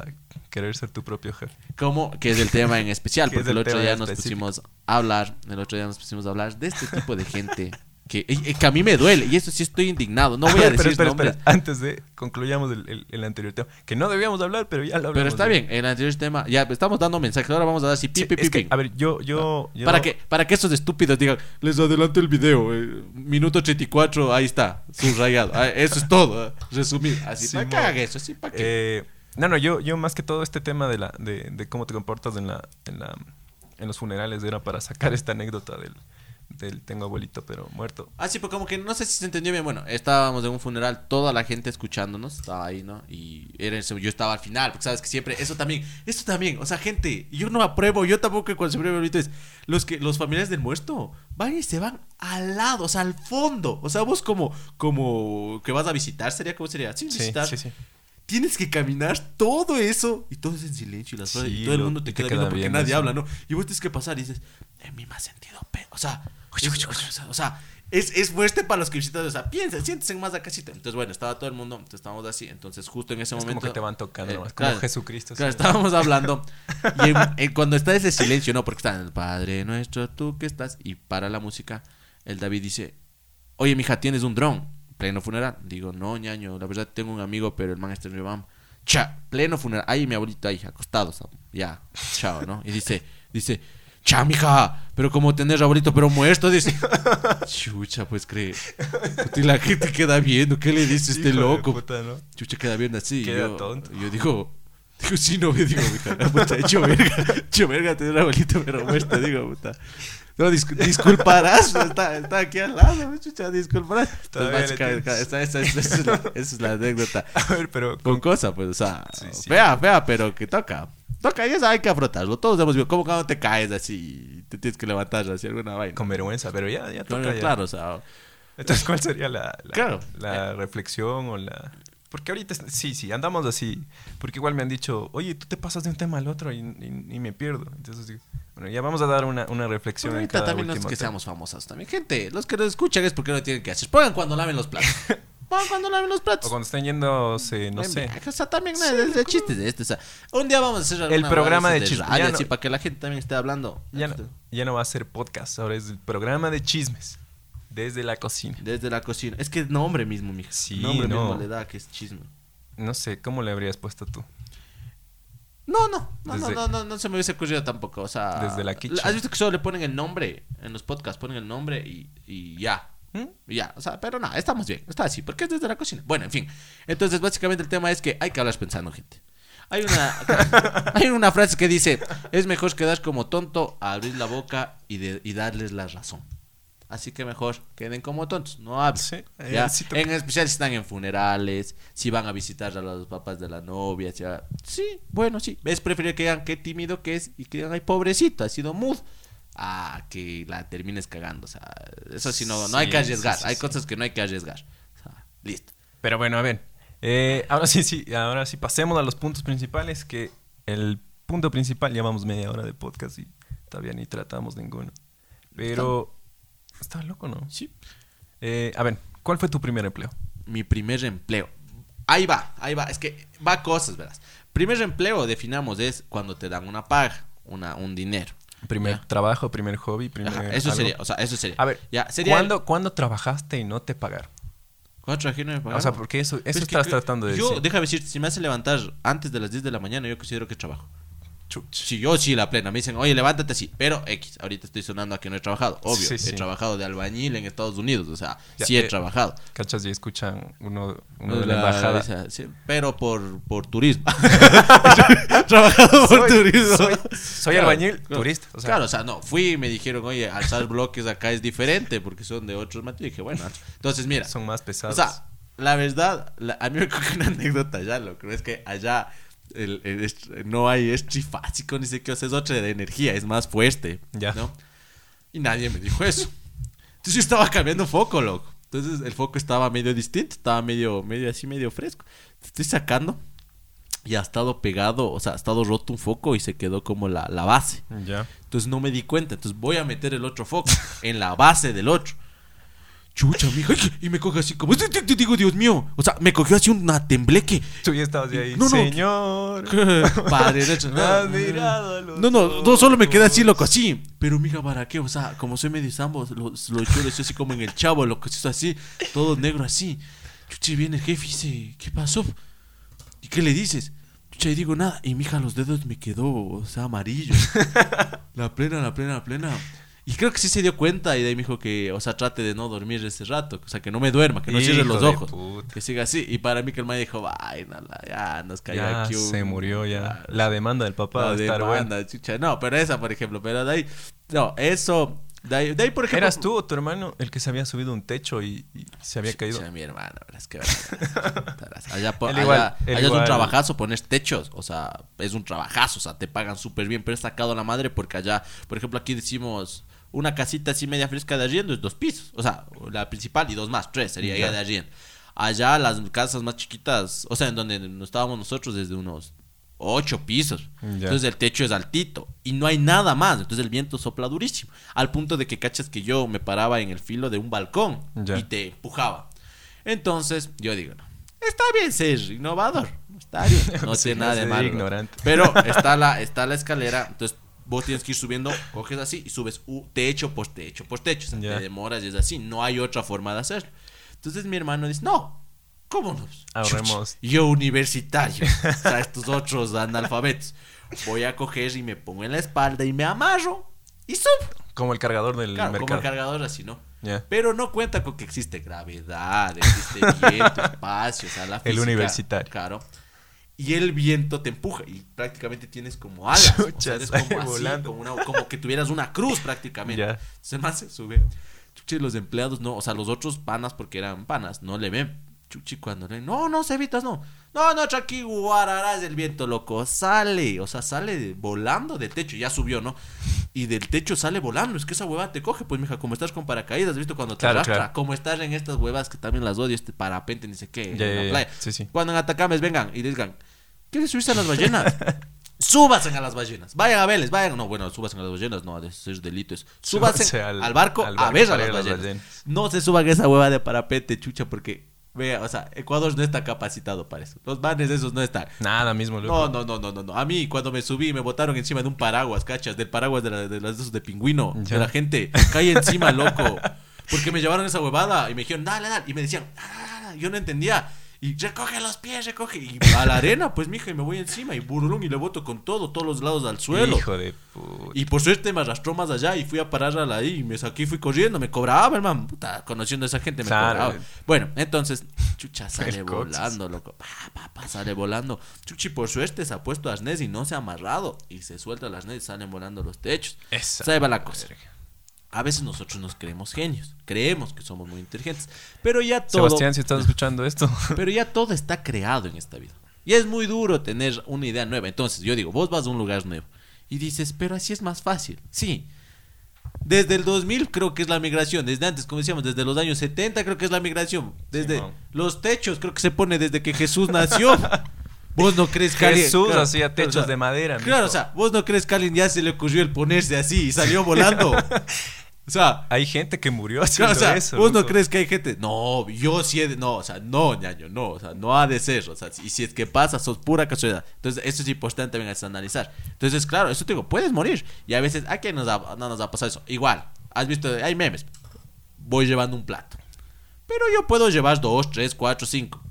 querer ser tu propio jefe. ¿Cómo? Que es el tema en especial, Que es porque el el otro día nos pusimos a hablar, el otro día nos pusimos a hablar de este tipo de gente que, eh, que a mí me duele, y eso sí estoy indignado, no voy a, ver, decir pero espera, espera. Antes de concluyamos el, el- el anterior tema, que no debíamos hablar, pero ya lo hablamos. Pero está bien, el anterior tema, ya estamos dando mensajes, ahora vamos a dar así, pi, Sí, pi, pi, es que, pi. a ver, yo, yo, yo- Para que, para que estos estúpidos digan, les adelanto el video, eh, minuto 34, ahí está, subrayado. Ah, eso es todo, eh, resumir. Así, Sí, para que haga eso, así, para que. Eh, no, no, yo, yo más que todo este tema de la, de, de cómo te comportas en la, en la, en los funerales era para sacar esta anécdota del, del tengo abuelito pero muerto. Ah, sí, pues como que no sé si se entendió bien. Bueno, estábamos en un funeral, toda la gente escuchándonos, estaba ahí, ¿no? Y era yo estaba al final, porque sabes que siempre, eso también, eso también, o sea, gente, yo no apruebo, yo tampoco cuando se prueba ahorita es, los que, los familiares del muerto, van y se van al lado, o sea, al fondo, o sea, vos como, como que vas a visitar, sería, ¿cómo sería? Sí, Sí, visitar. sí, sí. Tienes que caminar todo eso y todo es en silencio y, las cosas- y Sí, todo el mundo te queda queda viendo porque nadie sí. habla, ¿no? Y vos tienes que pasar y dices, en mi más sentido, pe-". o sea, o sea, es, es fuerte para los que visitan, o sea, piensen, siéntense más acá. Entonces, bueno, estaba todo el mundo, entonces estábamos así, entonces justo en ese Es momento... como que te van tocando, eh, como claro, Jesucristo. Claro, sí. estábamos hablando y en- en- cuando está ese silencio, no, porque está el Padre nuestro, tú que estás, y para la música, el David dice, oye, mija, ¿tienes un dron? Pleno funeral. Digo, no, ñaño, la verdad tengo un amigo, pero el man está en Riobam. Cha, pleno funeral. Ahí mi abuelito ahí, acostado, ya, chao, ¿no? Y dice, dice, cha, mija, pero como tener abuelito, pero muerto, dice. Chucha, pues cree. Puta, Y la gente queda viendo, ¿qué le dice este Hijo loco? puta, ¿no? Chucha queda viendo así. Queda yo, tonto. Yo digo, digo, sí, no me digo, mija, puta, hecho verga, hecho verga tener abuelito, pero muerto, digo, puta. No, dis- disculparás, está, está aquí al lado, chucha, disculparás. Todavía Entonces, le básica- tienes- esa, esa- esa- esa es la, esa es la anécdota. A ver, pero Con cosa, pues, o sea, Sí, sí. fea, fea, pero que toca. Toca, y eso hay que afrontarlo. Todos hemos visto, como cuando te caes así, te tienes que levantar así alguna vaina. con vergüenza, pero ya, ya Claro, toca ya. claro, o sea, Entonces, ¿cuál sería la, la, Claro. la reflexión o la...? Porque ahorita, sí, sí, andamos así. Porque igual me han dicho, oye, tú te pasas de un tema al otro y, y- y me pierdo. Entonces digo, bueno, ya vamos a dar una, una reflexión en ahorita cada también no es que tema. seamos famosos también. Gente, los que nos escuchan es porque no tienen que hacer. Pongan cuando laven los platos. Pongan cuando laven los platos. O cuando estén yéndose, no En sé. viaje, O sea, también no, es de chistes de esto. O sea, un día vamos a hacer alguna programa de chismes, no- para que la gente también esté hablando. Ya no, ya no va a ser podcast, ahora es el programa de chismes. Desde la cocina. Desde la cocina. Es que nombre mismo, mija. Sí, nombre no. mismo le da que es chisme. No sé, ¿cómo le habrías puesto tú? No, no, no, Desde- no, no, no, no se me hubiese ocurrido tampoco. O sea, Desde la kitchen. ¿Has visto que solo le ponen el nombre en los podcasts? Ponen el nombre y, y ya. ¿Mm? Y Ya, o sea, pero nada, estamos bien, está así, porque es desde la cocina. Bueno, en fin. Entonces, básicamente el tema es que hay que hablar pensando, gente. Hay una, hay una frase que dice, es mejor quedar como tonto a abrir la boca y, de- y darles la razón. Así que mejor queden como tontos, no hablen. Sí, eh, Ya, sí toca. en especial si están en funerales, si van a visitar a los papás de la novia. si va- Sí, bueno, sí. Es preferible que digan qué tímido que es y que digan, ay, pobrecito, ha sido mudo. A que la termines cagando. O sea, eso sí, no, no hay que arriesgar. hay cosas que no hay que arriesgar. O sea, listo. Pero bueno, a ver. eh, ahora sí, sí, ahora sí, pasemos a los puntos principales. Que el punto principal, llevamos media hora de podcast y todavía ni tratamos ninguno. Pero. Está loco, ¿no? Sí. Eh, a ver, ¿cuál fue tu primer empleo? Mi primer empleo. Ahí va, ahí va. Es que va cosas, verás. Primer empleo, definamos, es cuando te dan una paga, una, un dinero. Primer Ya. trabajo, primer hobby, primer. Ajá, eso algo? sería, o sea, eso sería. A ver, ya, sería. ¿cuándo, ¿cuándo trabajaste y no te pagaron? ¿Cuándo trabajé y no me O pagaron? sea, porque eso, eso es que estás yo- tratando de Yo, decir. déjame decirte, si me hace levantar antes de las 10 de la mañana, yo considero que trabajo. Si yo sí la plena, me dicen, oye, levántate así. Pero X, ahorita estoy sonando a que no he trabajado. Obvio, Sí, he sí. trabajado de albañil en Estados Unidos. O sea, Ya, sí he eh, trabajado. ¿Cachas? Y escuchan uno, uno de La- embajada. esa, sí, pero por, por turismo. trabajado por turismo. soy- soy albañil, turista, o sea. claro, o sea, no, fui y me dijeron, oye, alzar bloques acá es diferente porque son de otros materiales. dije, bueno, entonces mira, Son más o pesados. sea, la verdad, la- a mí me coge una anécdota allá, lo que es que allá el- no hay es trifásico, ni sé qué, o sea, es otra de energía, es más fuerte, Ya. ¿no? Y nadie me dijo eso. Entonces yo estaba cambiando foco, loco. Entonces el foco estaba medio distinto, estaba medio, medio así, medio fresco. Estoy sacando y ha estado pegado, o sea, ha estado roto un foco y se quedó como la, la base. ya. Entonces no me di cuenta. Entonces voy a meter el otro foco en la base del otro. Chucha, mija. Y me coge así como. "Te- Digo, Dios mío. O sea, me cogió así una tembleque. Tú ya estabas de ahí. No, no. Señor. Padre a los No, no, no, solo me quedé así, loco, así. Pero mija, ¿para qué? O sea, como soy medio sambo, lo, lo echó eso así como en el chavo, lo que se hizo así, todo negro así. Chucha, viene el jefe y dice, ¿qué pasó? ¿Y qué le dices? Chucha, y digo nada. Y mija, los dedos me quedó, o sea, amarillo. la plena, la plena, la plena. Y creo que sí se dio cuenta y de ahí me dijo que, o sea, trate de no dormir ese rato, o sea, que no me duerma, que no cierre Hijo los de ojos, puta. que siga así. Y para mí que el man dijo, ay, no, la- ya nos cayó Ya aquí un- se murió ya. La demanda del papá la va a estar buena. demanda, chucha. No, pero esa, por ejemplo, pero de ahí, no, eso, de ahí, de ahí, por ejemplo. ¿Eras tú o tu hermano el que se había subido un techo y, y se había caído? Chucha, mi hermano, verás que allá, po- allá- igual, allá es un igual. trabajazo poner techos, o sea, es un trabajazo, o sea, te pagan súper bien, pero es sacado a la madre porque allá, por ejemplo, aquí decimos una casita así media fresca de arriendo es dos pisos, o sea, la principal y dos más, tres sería Ya. de arriendo. Allá las casas más chiquitas, o sea, en donde estábamos nosotros desde unos ocho pisos. Ya. Entonces el techo es altito y no hay nada más. Entonces el viento sopla durísimo. Al punto de que cachas que yo me paraba en el filo de un balcón Ya. y te empujaba. Entonces yo digo, no, está bien ser innovador. Está bien, no Sí, tiene nada de malo. ignorante. Pero está la, está la escalera, entonces vos tienes que ir subiendo, coges así y subes u- techo por techo por techo. O sea, Ya. te demoras y es así. No hay otra forma de hacerlo. Entonces mi hermano dice, no, ¿cómo no? Ahorremos. Yo universitario, o sea, estos otros analfabetos. Voy a coger y me pongo en la espalda y me amarro y subo. Como el cargador del Claro, como mercado. el cargador así, ¿no? Ya. Pero no cuenta con que existe gravedad, existe viento, espacio, o sea, la El física, universitario. Claro. Y el viento te empuja y prácticamente tienes como alas. o sea, Chucha, eres como así, volando. como, una- como que tuvieras una cruz prácticamente. Se más se sube. Chuchi, los empleados no, o sea, los otros panas, porque eran panas, no le ven. Chuchi, cuando le ven, no, no, Cevitas, no. No, no, tranqui, guararás el viento, loco. Sale, o sea, sale de- volando del techo, ya subió, ¿no? Y del techo sale volando. Es que esa hueva te coge, pues, mija, como estás con paracaídas, ¿has visto? Cuando te Claro, arrastra, claro. como estás en estas huevas que también las odio, este parapente, ni sé qué, en la ya, ya. playa. Sí, sí. Cuando en Atacames vengan y digan, ¿quieres subirse a las ballenas? Súbanse a las ballenas. Vayan a verles, vayan. No, bueno, súbanse a las ballenas, no, eso es delitos. Súbanse Súbanse al, al- barco al a ver a las ballenas. No se suban a esa hueva de parapente, chucha, porque, vea, o sea, Ecuador no está capacitado para eso. Los manes esos no están. Nada mismo, loco. no, no, no, no, no. A mí, cuando me subí, me botaron encima de un paraguas, cachas, del paraguas de, la- de las de esos de pingüino, Ya. de la gente. Cae encima, loco. Porque me llevaron esa huevada y me dijeron, dale, dale. Y me decían, "Ah, ah, ah". yo no entendía. Y recoge los pies, recoge. Y a la arena, pues, mija, y me voy encima. Y burlum, y le boto con todo, todos los lados al suelo. Hijo de puta. Y por suerte me arrastró más allá y fui a parar a la ahí. Y me saqué y fui corriendo. Me cobraba, hermano. Puta, conociendo a esa gente me cobraba. Bueno, entonces, chucha sale volando, loco. Pa, pa, pa, sale volando. Chuchi, por suerte, se ha puesto arnés y no se ha amarrado. Y se suelta el arnés y salen volando los techos. Esa va la cosa. verga. A veces nosotros nos creemos genios. Creemos que somos muy inteligentes. Pero ya todo. Sebastián, si estás escuchando esto. Pero ya todo está creado en esta vida. Y es muy duro tener una idea nueva. Entonces, yo digo, vos vas a un lugar nuevo y dices, pero así es más fácil. Sí. Desde el 2000 creo que es la migración. Desde antes, como decíamos, desde los años 70 creo que es la migración. Desde Simón. los techos creo que se pone desde que Jesús nació. Vos no crees que Jesús claro, hacía techos o sea, de madera. Claro, o sea, vos no crees que a alguien ya se le ocurrió el ponerse así y salió volando. O sea, Hay gente que murió haciendo o sea, eso. vos no crees que hay gente. No, yo sí he de- No, o sea, no, ñaño, no. O sea, no ha de ser. O sea, y si es que pasa, sos pura casualidad. Entonces, eso es importante también es analizar. Entonces, claro, eso te digo, puedes morir. Y a veces, ¿a quién nos ha- no nos ha pasado eso? Igual, has visto, hay memes. Voy llevando un plato. Pero yo puedo llevar dos, tres, cuatro, cinco.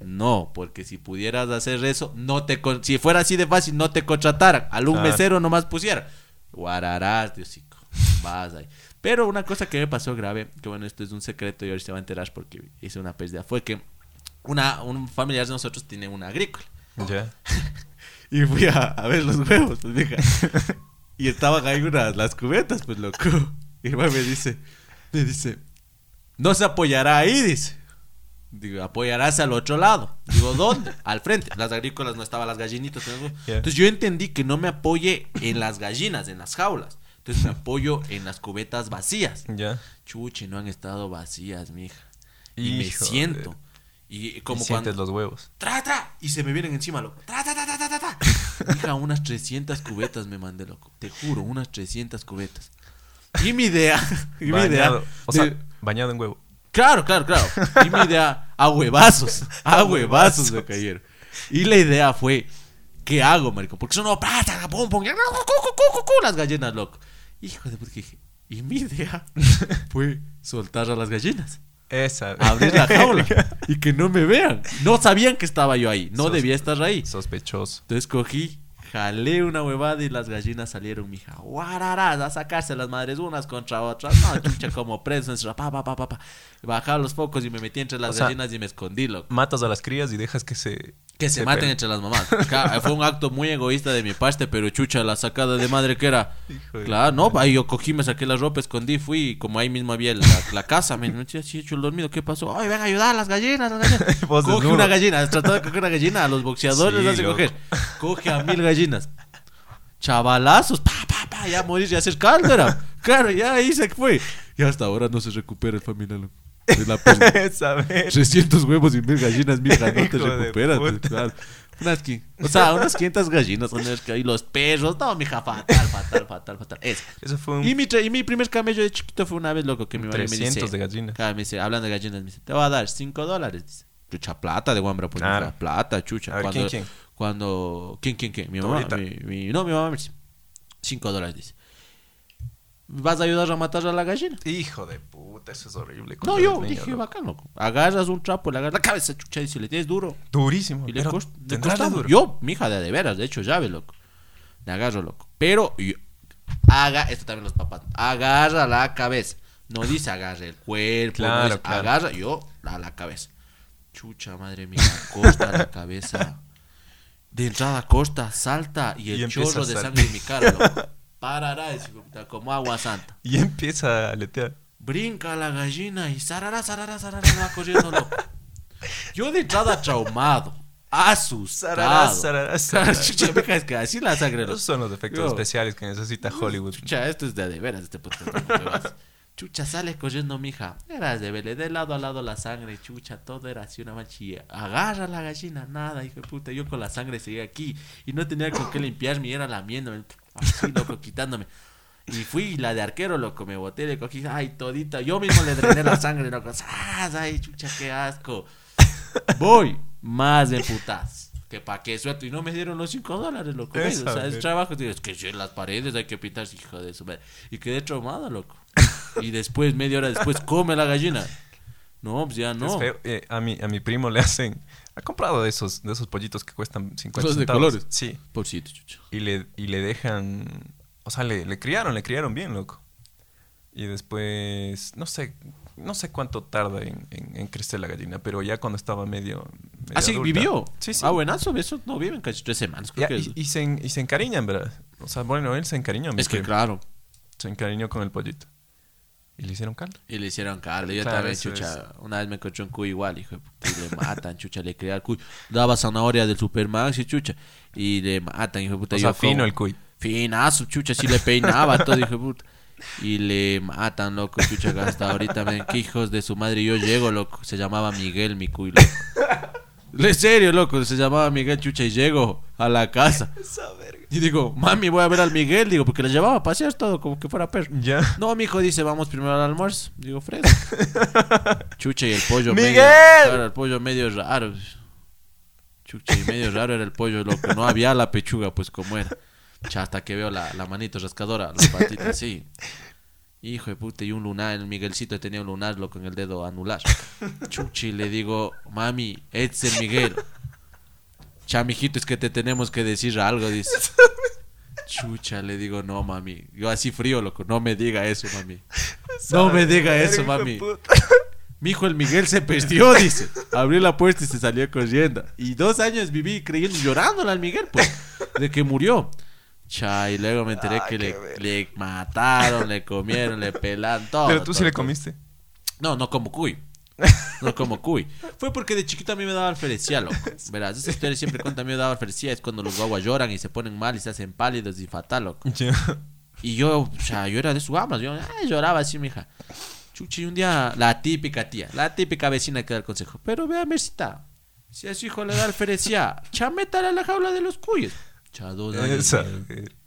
No, porque si pudieras hacer eso, no te con- si fuera así de fácil, no te contrataran. Al un Claro. mesero nomás pusiera. Guararás, Diosico. Vas ahí. Pero una cosa que me pasó grave, que bueno, esto es un secreto y ahora se va a enterar porque hice una pérdida, fue que una, un familiar de nosotros tiene una agrícola. Ya. Y fui a, a ver los huevos, pues mija. Y estaban ahí unas, las cubetas, pues loco. Y güey me dice, me dice, no se apoyará ahí, dice. Digo, apoyarás al otro lado. Digo, ¿dónde? Al frente. Las agrícolas no estaban las gallinitas. Entonces yo entendí que no me apoye en las gallinas, en las jaulas. Entonces me apoyo en las cubetas vacías. Ya. Chuchi, no han estado vacías, mija. Y me siento. de- Y Y como sientes cuando... los huevos. ¡Tra, tra! Y se me vienen encima, loco. ¡Tra, tra, tra, tra, tra, tra! Hija, unas 300 cubetas me mandé, loco. Te juro, unas 300 cubetas. Y mi idea... Y mi idea... Bañado. O sea, de- bañado en huevo. Claro, claro, claro. Y mi idea... A huevazos. A huevazos me cayeron. Y la idea fue... ¿Qué hago, marico? Porque y- cu, cu, Las gallinas, loco. Hijo de puta, dije... Y mi idea fue soltar a las gallinas Esa. abrir la jaula y que no me vean. No sabían que estaba yo ahí, no Sos- debía estar ahí. Sospechoso. Entonces cogí, jalé una huevada y las gallinas salieron, mija. Guararás, a sacarse las madres unas contra otras. No, chucha, como presos. Pa, pa, pa, pa, pa. Bajaba los focos y me metí entre las O sea, gallinas y me escondí, loco. Matas a las crías y dejas que se. Que se maten entre las mamás. Claro, fue un acto muy egoísta de mi parte, pero chucha, la sacada de madre que era. Hijo Claro, no, ahí yo cogí, me saqué la ropa, escondí, fui, y como ahí mismo había la, la casa, me así hecho el dormido, ¿qué pasó? Ay, ven a ayudar a las gallinas, las gallinas. Coge una gallina, trató de coger una gallina, a los boxeadores Sí, hace loco. coger. Coge a mil gallinas. Chavalazos, pa, pa, pa, ya morir y hacer caldo era. Claro, ya ahí se fue. Y hasta ahora no se recupera el familiar. De la vez. 300 huevos y mil gallinas, mija, no te Hijo de recuperas. pues, puta. claro. Unas qui- o sea, unas 500 gallinas, hay los perros. No, mija, fatal, fatal, fatal, fatal. Eso. Eso fue un. Y mi, y mi primer camello de chiquito fue una vez, loco, que mi madre me 300 dice... de gallinas. Claro, me dice, hablando de gallinas, me dice, te voy a dar 5 dólares. Dice, chucha, plata de guambra, pues, Claro. plata, chucha. A ver, cuando, ¿quién, quién? Cuando, ¿quién, quién, quién? Mi mamá, mi, mi- no, mi mamá me dice, 5 dólares, dice. ¿Vas a ayudar a matar a la gallina? Hijo de puta, eso es horrible. No, yo niño, dije, loco. bacán, loco. Agarras un trapo, le agarras la cabeza, chucha, y si le tienes duro. Durísimo. Y le, cost- le costaba. duro. Yo, mi hija de, de veras, de hecho, llave, loco. Le agarro, loco. Pero, yo- haga, esto también los papás, agarra la cabeza. No dice agarre el cuerpo, no Claro, dice, claro. agarra, yo, a la cabeza. Chucha, madre mía, costa la cabeza. De entrada corta, salta y el Y chorro de sangre en mi cara, loco. Parará, puta, como agua santa. Y empieza a aletear. Brinca la gallina y sarará, sarará, sarará, va corriendo, loco. Yo de entrada traumado, asustado. Sarará, sarará, sarará. Chucha, mija, es que así la sangre. Esos son los efectos Yo- especiales que necesita Hollywood. Chucha, esto es de, de veras este me vas. Chucha, sale corriendo, mija. Era de vele, de lado a lado la sangre, chucha, todo era así una machilla. Agarra la gallina, nada, hijo de puta. Yo con la sangre seguía aquí y no tenía con qué limpiarme y era lamiéndome, así, loco, quitándome. Y fui la de arquero, loco, me boté, le cogí, ay, todita. Yo mismo le drené la sangre, loco. Ay, chucha, qué asco. Voy, más de putas. Que pa' qué suelto. Y no me dieron los 5 dólares, loco. Esa O sea, es trabajo. Digo, es que yo en las paredes hay que pintar, hijo de su madre. Y quedé traumado, loco. Y después, media hora después, come la gallina. No, pues ya Es no. feo. Eh, a, mi, a mi primo le hacen... Ha comprado de esos, de esos pollitos que cuestan 50 Los de centavos. colores. Sí. Pobrecito, chucha. Y le, y le dejan... O sea, le, le criaron, le criaron bien, loco. Y después... No sé... No sé cuánto tarda en, en- en crecer la gallina, pero ya cuando estaba medio... medio Ah, sí, adulta- vivió. Sí, sí. Ah, buenazo, eso no viven casi tres semanas, creo Ya, que y, y se, y se encariñan, ¿verdad? O sea, bueno, él se encariñó. Es que claro. Se encariñó con el pollito. Y le hicieron caldo. Y le hicieron caldo. Yo Claro, también, chucha. Una vez me encontré un cuy igual, hijo de puta. Y le matan, chucha. Le cría el cuy. Daba zanahoria del Supermax y chucha. Y le matan, hijo de puta. O sea, Yo fino como- el cuy. Finazo, chucha, sí le peinaba todo, hijo de puta. Y le matan, loco, chucha, que hasta ahorita, ven, qué hijos de su madre. Yo llego, loco, se llamaba Miguel, mi cuy, loco. En serio, loco, se llamaba Miguel, chucha, y llego a la casa. Y digo, mami, voy a ver al Miguel, digo, porque le llevaba a pasear todo, como que fuera perro. Ya. No, mi hijo dice, vamos primero al almuerzo. Digo, Fred. Chucha, y el pollo ¡Miguel! medio. Claro, el pollo medio raro. Chucha, y medio raro era el pollo, loco. No había la pechuga, pues como era. Cha, hasta que veo la, la manito rascadora, la patita así. Hijo de puta, y un lunar, el Miguelcito tenía un lunar, loco, en el dedo anular. Chuchi, le digo, mami, es el Miguel. Cha, mijito, es que te tenemos que decir algo, dice. Chucha, le digo, no, mami. Yo así frío, loco, no me diga eso, mami. No me diga eso, mami. Mi hijo el Miguel se perdió, dice. Abrió la puerta y se salió corriendo. Y dos años viví creyendo, llorándole al Miguel, pues, de que murió. Cha, y luego me enteré Ah, que le, mataron, le comieron, le pelaron, todo. Pero tú sí todo, le comiste. No, no como cuy. No como cuy. Fue porque de chiquito a mí me daba alferecía, loco. Verás, esa historia siempre cuenta a mí me daba alferecía. Es cuando los guaguas lloran y se ponen mal y se hacen pálidos y fatal, loco. Y yo, o sea, yo era de sus gamas. Yo ay, lloraba así, mija. Chuchi, un día, la típica tía, la típica vecina que da el consejo. Pero vea, Mercita, si a su hijo le da alferecía, cha, métale a la jaula de los cuyes. Cha, dos años.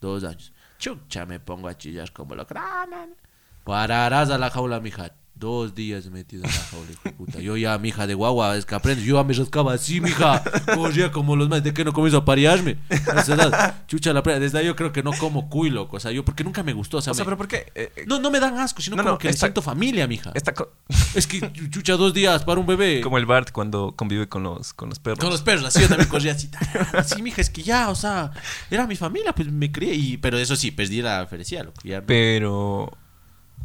Dos años. Chucha, me pongo a chillar como lo craman. Pararás a la jaula, mija. Dos días metido en la jaula, hijo de puta. Yo ya, mija, de guagua, es que aprendes. Yo ya me rascaba así, mija. Corría como los más. ¿De qué no comienzo a parearme? A esa edad. Chucha, la pre- Desde ahí yo creo que no como cuy, loco. O sea, yo, porque nunca me gustó. O sea, O sea, me- pero ¿por qué? Eh, eh, no, no me dan asco, sino No, como no, que le esta- siento familia, mija. esta co- Es que, chucha, dos días para un bebé. como el Bart cuando convive con los, con los perros. Con los perros, así yo también corría así. tarara. Sí, mija, es que ya, o sea, era mi familia, pues me crié. Y, pero eso sí, perdí la felicidad, loco. Ya, Pero...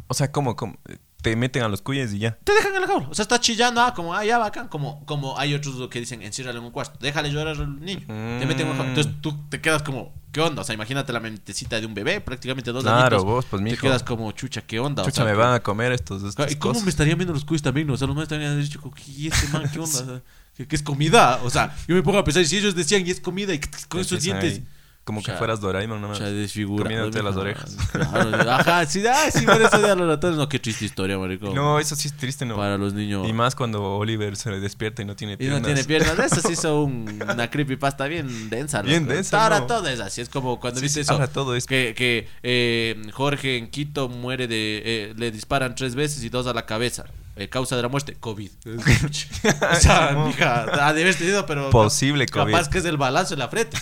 O sea, ¿cómo? cómo? Te meten a los cuyes y ya. Te dejan en la jaula. O sea, está chillando, ah, como, ah, ya bacán. Como, como hay otros que dicen, enciérralo en un cuarto. Déjale llorar al niño. Te meten en una jaula. Entonces tú te quedas como, ¿qué onda? O sea, imagínate la mentecita de un bebé, prácticamente dos Claro, añitos. vos, pues, Te mijo. quedas como, chucha, ¿qué onda? O Chucha, sea, me que- van a comer estos, estas ¿Y cómo cosas. me estarían viendo los cuyes también? O sea, los más estarían dicho, como, ¿y este man qué onda? O sea, ¿qué, qué es comida? O sea, yo me pongo a pensar, si ellos decían, y es comida, y con esos dientes. ahí, Como que fueras Doraemon, no O sea, desfigura. Comiéndote las orejas. Claro, ajá, sí, ah, sí, eso de los ratones. No, qué triste historia, marico. No, eso sí es triste, ¿no? Para los niños. Y más cuando Oliver se le despierta y no tiene Y piernas. no tiene piernas. Eso sí hizo un- una creepypasta bien densa. Bien loco. densa, Ahora ¿no? todo es así. Es como cuando viste sí, eso. ahora todo es- Que, que eh, Jorge en Quito muere de. eh, le disparan tres veces y dos a la cabeza. Eh, causa de la muerte: COVID. o sea, mija, ha de haber tenido, pero. Posible capaz COVID. que es el balazo en la frente.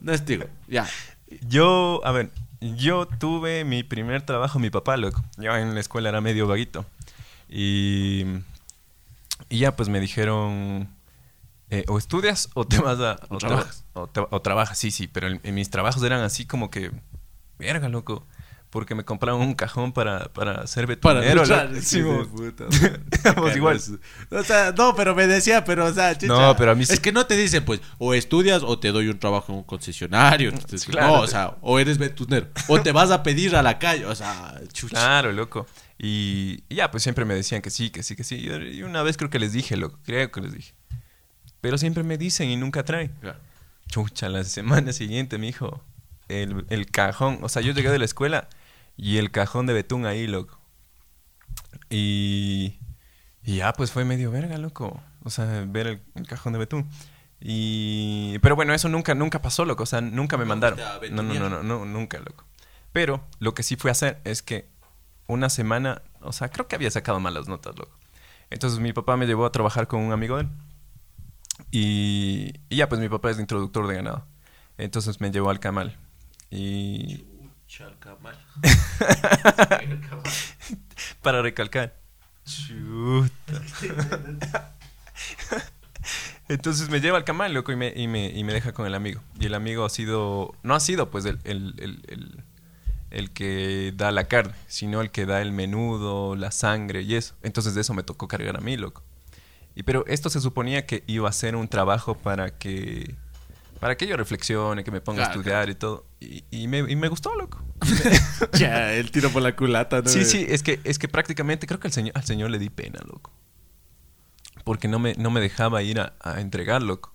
No es digo. Ya. Yo, a ver, yo tuve mi primer trabajo, mi papá, loco. Yo en la escuela era medio vaguito. Y, y ya pues me dijeron, eh, o estudias o te vas a... O trabajas. o, te- o trabajas, sí, sí, pero en, en mis trabajos eran así como que, verga, loco. Porque me compraron un cajón para, para ser Para betonero. luchar. loco. Sí, de puta. Éramos igual. O sea, no, pero me decía, pero o sea, chucha, No, pero a mí sí- Es que no te dicen, pues, o estudias o te doy un trabajo en un concesionario. Entonces, Claro, no, o sea, o eres betunero. o te vas a pedir a la calle. O sea, chucha. Claro, loco. Y, y ya, pues siempre me decían que sí, que sí, que sí. Y una vez creo que les dije, loco, creo que les dije. Pero siempre me dicen y nunca traen. Claro. Chucha, la semana siguiente, mi hijo, el, el cajón. O sea, yo llegué de la escuela y el cajón de betún ahí, loco. Y, y ya, pues fue medio verga, loco. O sea, ver el, el cajón de betún. Y, pero bueno, eso nunca, nunca pasó, loco. O sea, nunca me mandaron. No, no, no, no, no, nunca, loco. Pero lo que sí fue a hacer es que una semana, o sea, creo que había sacado malas notas, loco. Entonces mi papá me llevó a trabajar con un amigo de él. Y, y ya, pues mi papá es introductor de ganado. Entonces me llevó al camal. Y Chalcamal. para recalcar. Chuta. Entonces me lleva al camal, loco, y me, y, me, y me deja con el amigo. Y el amigo ha sido, no ha sido pues el, el, el, el- el que da la carne, sino el que da el menudo, la sangre y eso. Entonces de eso me tocó cargar a mí, loco. Y pero esto se suponía que iba a ser un trabajo para que para que yo reflexione, que me ponga a Claro, estudiar y todo. Y, y me, y me gustó, loco. ya, el tiro por la culata, ¿no? Sí, sí, es que, es que prácticamente creo que al señor, al señor le di pena, loco. Porque no me, no me dejaba ir a, a entregar, loco.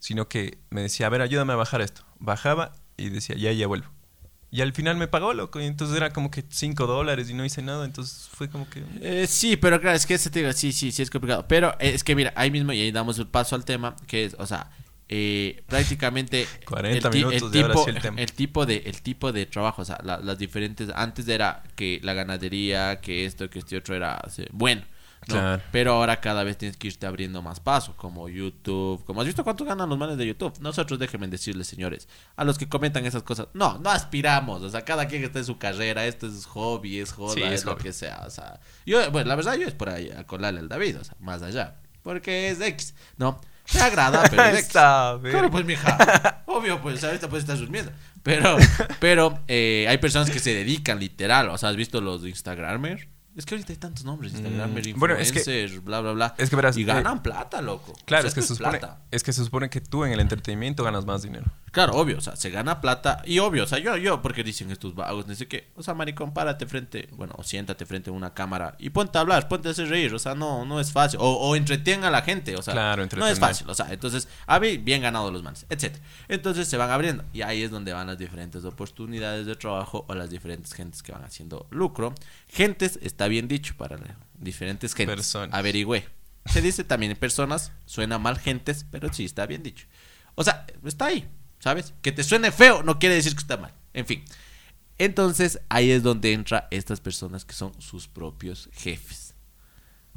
Sino que me decía, a ver, ayúdame a bajar esto. Bajaba y decía, ya, ya vuelvo. Y al final me pagó, loco. Y entonces era como que 5 dólares y no hice nada. Entonces fue como que... Eh, sí, pero claro, es que ese te digo, sí, sí, sí es complicado. Pero eh, es que mira, ahí mismo y ahí damos el paso al tema, que es, o sea, eh, prácticamente 40 ti- minutos ahora tipo, el tema. el tipo de el tipo de trabajo, o sea, la- las diferentes antes era que la ganadería, que esto, que este otro era bueno. ¿no? Claro. Pero ahora cada vez tienes que irte abriendo más paso, como YouTube, como has visto cuánto ganan los manes de YouTube. Nosotros déjenme decirles, señores, a los que comentan esas cosas, no, no aspiramos, o sea, cada quien está en su carrera, esto es hobby, es joda, Sí, es, es lo que sea, o sea, yo, bueno, la verdad yo es por ahí a colarle al David, o sea, más allá, porque es X, ¿no? Me agrada, pero. Está Claro, pues, mija. Obvio, pues, ahorita puedes estar durmiendo. Pero, pero, eh, hay personas que se dedican literal. O sea, ¿has visto los de Instagramer? Es que ahorita hay tantos nombres. Instagramer, Mm, bueno, es que- bla, bla, bla. es que verás, Y eh, ganan plata, loco. Claro, O es que, se supone, plata. es que se supone que tú en el entretenimiento ganas más dinero. Claro, obvio, o sea, se gana plata y obvio, o sea, yo, yo, porque dicen estos vagos, no sé qué, o sea, maricón, párate frente, bueno, o siéntate frente a una cámara y ponte a hablar, ponte a hacer reír, o sea, no, no es fácil, o, o entretenga a la gente, o sea, Claro, no es fácil, o sea, entonces, a mí, bien ganado los manes, etcétera. Entonces se van abriendo y ahí es donde van las diferentes oportunidades de trabajo o las diferentes gentes que van haciendo lucro. Gentes, está bien dicho para diferentes gentes. Personas. Averigüé. Se dice también personas, suena mal gentes, pero sí está bien dicho. O sea, está ahí, ¿sabes? Que te suene feo no quiere decir que está mal. En fin. Entonces, ahí es donde entra estas personas que son sus propios jefes.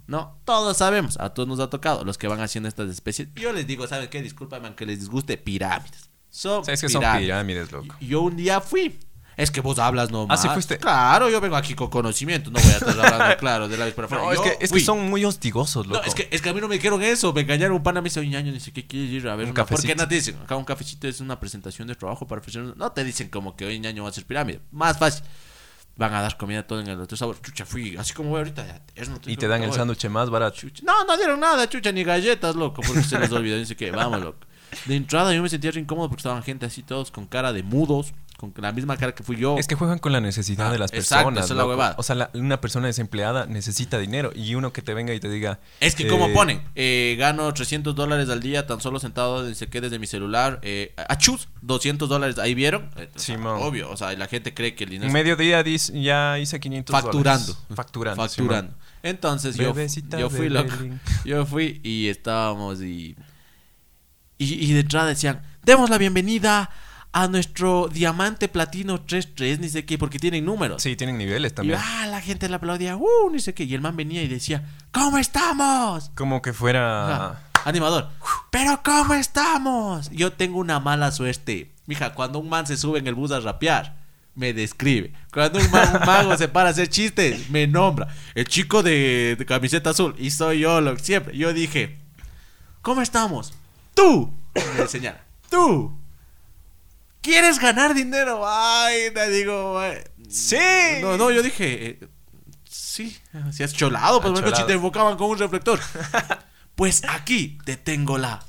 No, todos sabemos, a todos nos ha tocado, los que van haciendo estas especies. Yo les digo, ¿saben qué? Discúlpame aunque les disguste, pirámides. Son O sea, es que son pirámides, loco. Yo un día fui. Es que vos hablas nomás. Ah, ¿sí fuiste? Claro, yo vengo aquí con conocimiento. No voy a estar hablando claro de la vez para afuera. No, es que, es que son muy hostigosos, loco. No, es que, es que a mí no me dijeron eso. Me engañaron un pana, me dice, ñaño, ni sé qué quieres ir a ver. Un una- ¿Por qué cafecito. no te dicen? Acá un cafecito es una presentación de trabajo para ofrecer. No te dicen como que, oye, ñaño, va a ser pirámide. Más fácil. Van a dar comida todo en el otro sabor. Chucha, fui así como voy ahorita. ya, eterno, y te dan el sándwich más barato. Chucha. No, no dieron nada, chucha, ni galletas, loco, porque se les olvidó. Dice que, vamos, loco. De entrada yo me sentía re incómodo porque estaban gente así, todos con cara de mudos, con la misma cara que fui yo. Es que juegan con la necesidad Ah, de las exacto, personas. esa es la huevada. O sea, la- una persona desempleada necesita dinero y uno que te venga y te diga. Es que eh, como ponen, eh, gano 300 dólares al día tan solo sentado se quede desde mi celular. Eh, achus, 200 dólares, ahí vieron. Eh, o sea, obvio, o sea, la gente cree que el dinero En mediodía dis- ya hice 500 facturando. dólares. Facturando. Facturando. Entonces yo, Bebecita yo fui loco. Yo fui y estábamos y, y. Y de entrada decían: Demos la bienvenida a nuestro diamante platino 33, ni sé qué, porque tienen números. Sí, tienen niveles Y también. ah, la gente le aplaudía, uh, ni sé qué. Y el man venía y decía: ¿Cómo estamos? Como que fuera. Ajá. Animador. Pero ¿cómo estamos? Yo tengo una mala suerte. Mija, cuando un man se sube en el bus a rapear, me describe. Cuando un, man- un mago se para a hacer chistes, me nombra. El chico de, de camiseta azul. Y soy yo, lo siempre. Yo dije, ¿cómo estamos? Tú. Me señala. Tú. ¿Quieres ganar dinero? Ay, te digo, ay. Sí. No, no, yo dije, eh, sí, si has cholado, pues bueno, si te enfocaban con un reflector. pues aquí te tengo la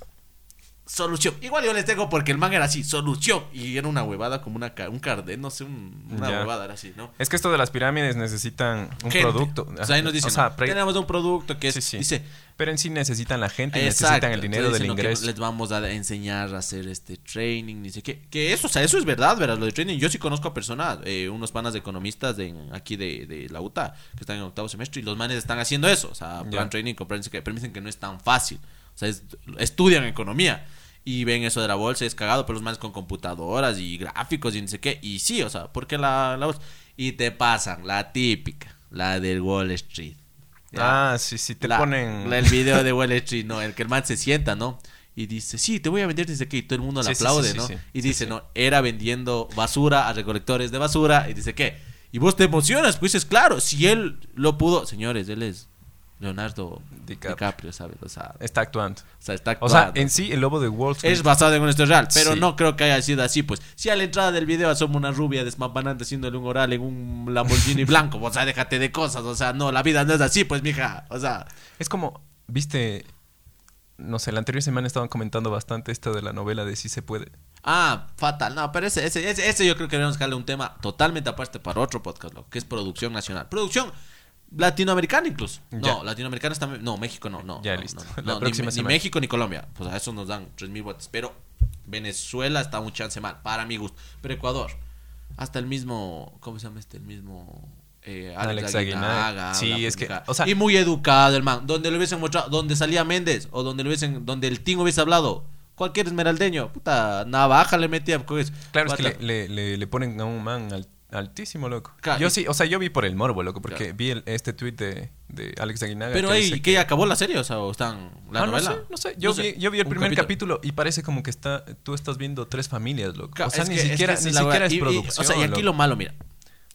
solución. Igual yo les tengo porque el man era así, solución. Y era una huevada como una, un cardén, no sé, un- una Ya. huevada era así, ¿no? Es que esto de las pirámides necesitan un Gente. producto. O sea, ahí nos dicen, O sea, no, pre- tenemos un producto que es, Sí, sí. dice, pero en sí necesitan la gente Exacto. necesitan el dinero del que ingreso. Les vamos a enseñar a hacer este training, dice que, que eso, o sea, eso es verdad, ¿verdad? Lo de training. Yo sí conozco a personas, eh, unos panas de economistas de, aquí de, de la UTA, que están en octavo semestre, y los manes están haciendo eso. O sea, Ya. plan training, comprense que, dicen que no es tan fácil. O sea, es- estudian economía. Y ven eso de la bolsa, y es cagado, pero los manes con computadoras y gráficos y no sé qué. Y sí, o sea, ¿por qué la, la bolsa? Y te pasan la típica, la del Wall Street. ¿ya? Ah, sí, sí, te La- ponen. la- el video de Wall Street, ¿no? El que el man se sienta, ¿no? Y dice, sí, te voy a vender desde aquí. Y todo el mundo le Sí, aplaude, sí, sí, ¿no? Y dice, no, era vendiendo basura a recolectores de basura. Y dice, ¿qué? Y vos te emocionas, pues dices, claro, si él lo pudo. Señores, él es Leonardo DiCaprio. DiCaprio, ¿sabes? O sea, Está actuando. o sea, está O sea, actuando. en sí, el lobo de Wall Street. Es basado en una historia real, pero Sí. no creo que haya sido así, pues. Si a la entrada del video asoma una rubia desmampanante haciéndole un oral en un Lamborghini blanco, o sea, déjate de cosas, o sea, no, la vida no es así, pues, mija, o sea, Es como, viste, no sé, la anterior semana estaban comentando bastante esto de la novela de Si se puede. Ah, fatal. No, pero ese, ese, ese, ese yo creo que debemos darle un tema totalmente aparte para otro podcast, loco, que es producción nacional. Producción latinoamericana incluso. No, Ya. latinoamericana está... No, México no, no. Ya, no, listo. no, La no, próxima ni. México ni Colombia. Pues a eso nos dan 3.000 votos. Pero Venezuela está un chance mal, para mi gusto. Pero Ecuador, hasta el mismo... ¿Cómo se llama este? El mismo... Eh, Alex, Alex Aguinaga. Aguinaga. Sí, es que, o sea- y muy educado el man. Donde le hubiesen mostrado, donde salía Méndez o donde le hubiesen, donde el Ting hubiese hablado. Cualquier esmeraldeño, puta, navaja le metía. Claro, es que le, le- le ponen a un man al- altísimo, loco. Claro, yo sí, o sea, yo vi por el morbo, loco, porque Claro. vi el- este tweet de, de Alex Aguinaga. Pero ahí, que ya acabó la serie, o sea, o están la Ah, novela. No sé, no sé. Yo, No sé, Vi, yo vi el primer capítulo. y parece como que está, tú estás viendo tres familias, loco. Claro, o sea, ni que- es que siquiera, ni es la siquiera es Y- y- producción. o sea, y aquí loco. lo malo, mira.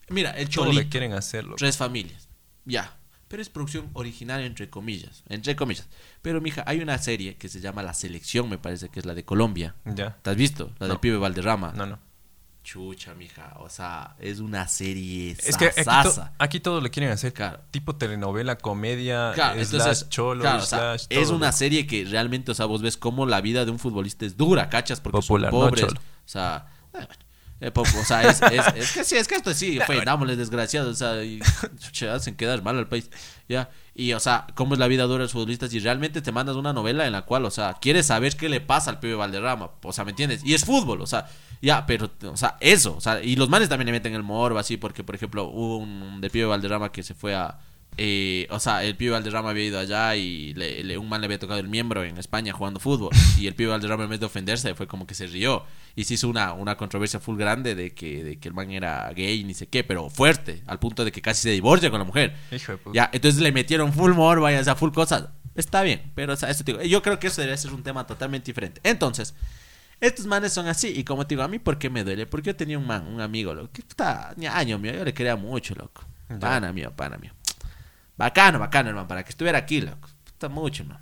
Mira, el Todo Cholito. quieren hacer, loco. Tres familias. Ya. Pero es producción originaria, entre comillas. Entre comillas. Pero, mija, hay una serie que se llama La Selección, me parece que es la de Colombia. Ya. ¿Te has visto? La del No. pibe Valderrama. No, no. Chucha, mija. O sea, es una serie. Es que aquí, to- aquí todo le quieren hacer. Claro. Tipo telenovela, comedia, Claro, slash entonces, cholo, claro, o sea, slash es una loco. serie que realmente, o sea, vos ves cómo la vida de un futbolista es dura, ¿cachas? Porque Popular, son no pobres. cholo. o sea, eh, bueno, eh, po- o sea, es, es- es que sí, es que esto sí, fue, dámosles desgraciados, o sea, y se hacen quedar mal al país, ya. Y, o sea, cómo es la vida dura de los futbolistas y realmente te mandas una novela en la cual, o sea, quieres saber qué le pasa al pibe Valderrama, o sea, ¿me entiendes? Y es fútbol, o sea, ya, pero, o sea, eso, o sea, y los manes también le meten el morbo así, porque, por ejemplo, hubo un del pibe Valderrama que se fue a, eh, o sea, el pibe Valderrama había ido allá y le- le- un man le había tocado el miembro en España jugando fútbol. Y el pibe Valderrama, en vez de ofenderse, fue como que se rió. Y se hizo una, una controversia full grande de que, de que el man era gay, ni sé qué, pero fuerte, al punto de que casi se divorcia con la mujer. Hijo de puta. Ya, entonces le metieron full morbo, vaya, o sea, full cosas. Está bien, pero o sea, eso te digo, yo creo que eso debería ser un tema totalmente diferente. Entonces, estos manes son así, y como te digo, a mí, ¿por qué me duele? Porque yo tenía un man, un amigo, loco, que puta, año mío, yo le quería mucho, loco. Pana mío, pana mío. Bacano, bacano, hermano, para que estuviera aquí, loco. Puta mucho, hermano.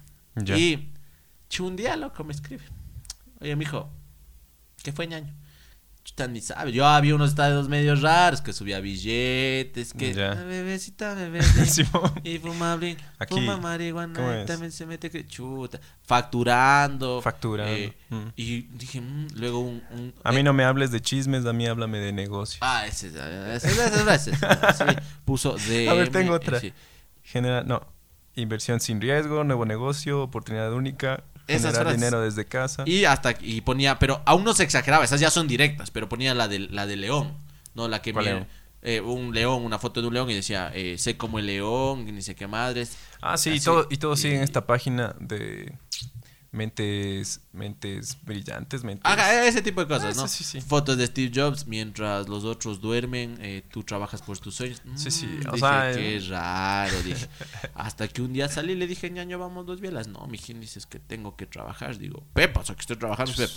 Y un día, loco, me escribe. Oye, mijo, ¿qué fue, ñaño? Chuta, ni sabe. Yo había unos estados medio raros que subía billetes, que. Ya. "Ah, Bebecita, bebé. Y fuma blin, Aquí, fuma ¿cómo marihuana y también se mete que chuta. Facturando. Facturando, eh, mm. Y dije, mm, luego un. un- A mí eh, no me hables de chismes, a mí háblame de negocio. Ah, ese, ese, ese, ese, ese, ese, sí, puso de. A ver, tengo otra. sí. Genera, no. Inversión sin riesgo, nuevo negocio, oportunidad única, Esas generar frases. dinero desde casa. Y hasta y ponía, pero aún no se exageraba, esas ya son directas, pero ponía la de la de león, no la que eh, un león, una foto de un león y decía, eh, sé como el león, ni sé qué madres. Ah, sí, y todo, y todo sigue en esta página de mentes, mentes brillantes, mentes. Haga ese tipo de cosas, Ah, ¿no? sí, sí, sí. Fotos de Steve Jobs mientras los otros duermen, eh, tú trabajas por tus sueños. Sí, sí, Mm, o dije, sea, qué eh. raro, dije. Hasta que un día salí y le dije, ñaño, vamos dos bielas. No, mijín, dices que tengo que trabajar. Digo, Pepa, o sea, que estoy trabajando, Pepa.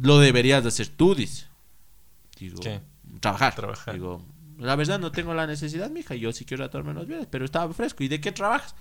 Lo deberías de hacer tú, dice. Digo, ¿Qué? trabajar. Trabajar. Digo, la verdad no tengo la necesidad, mija. Yo sí quiero atarme los bielas, pero estaba fresco. ¿Y de qué trabajas?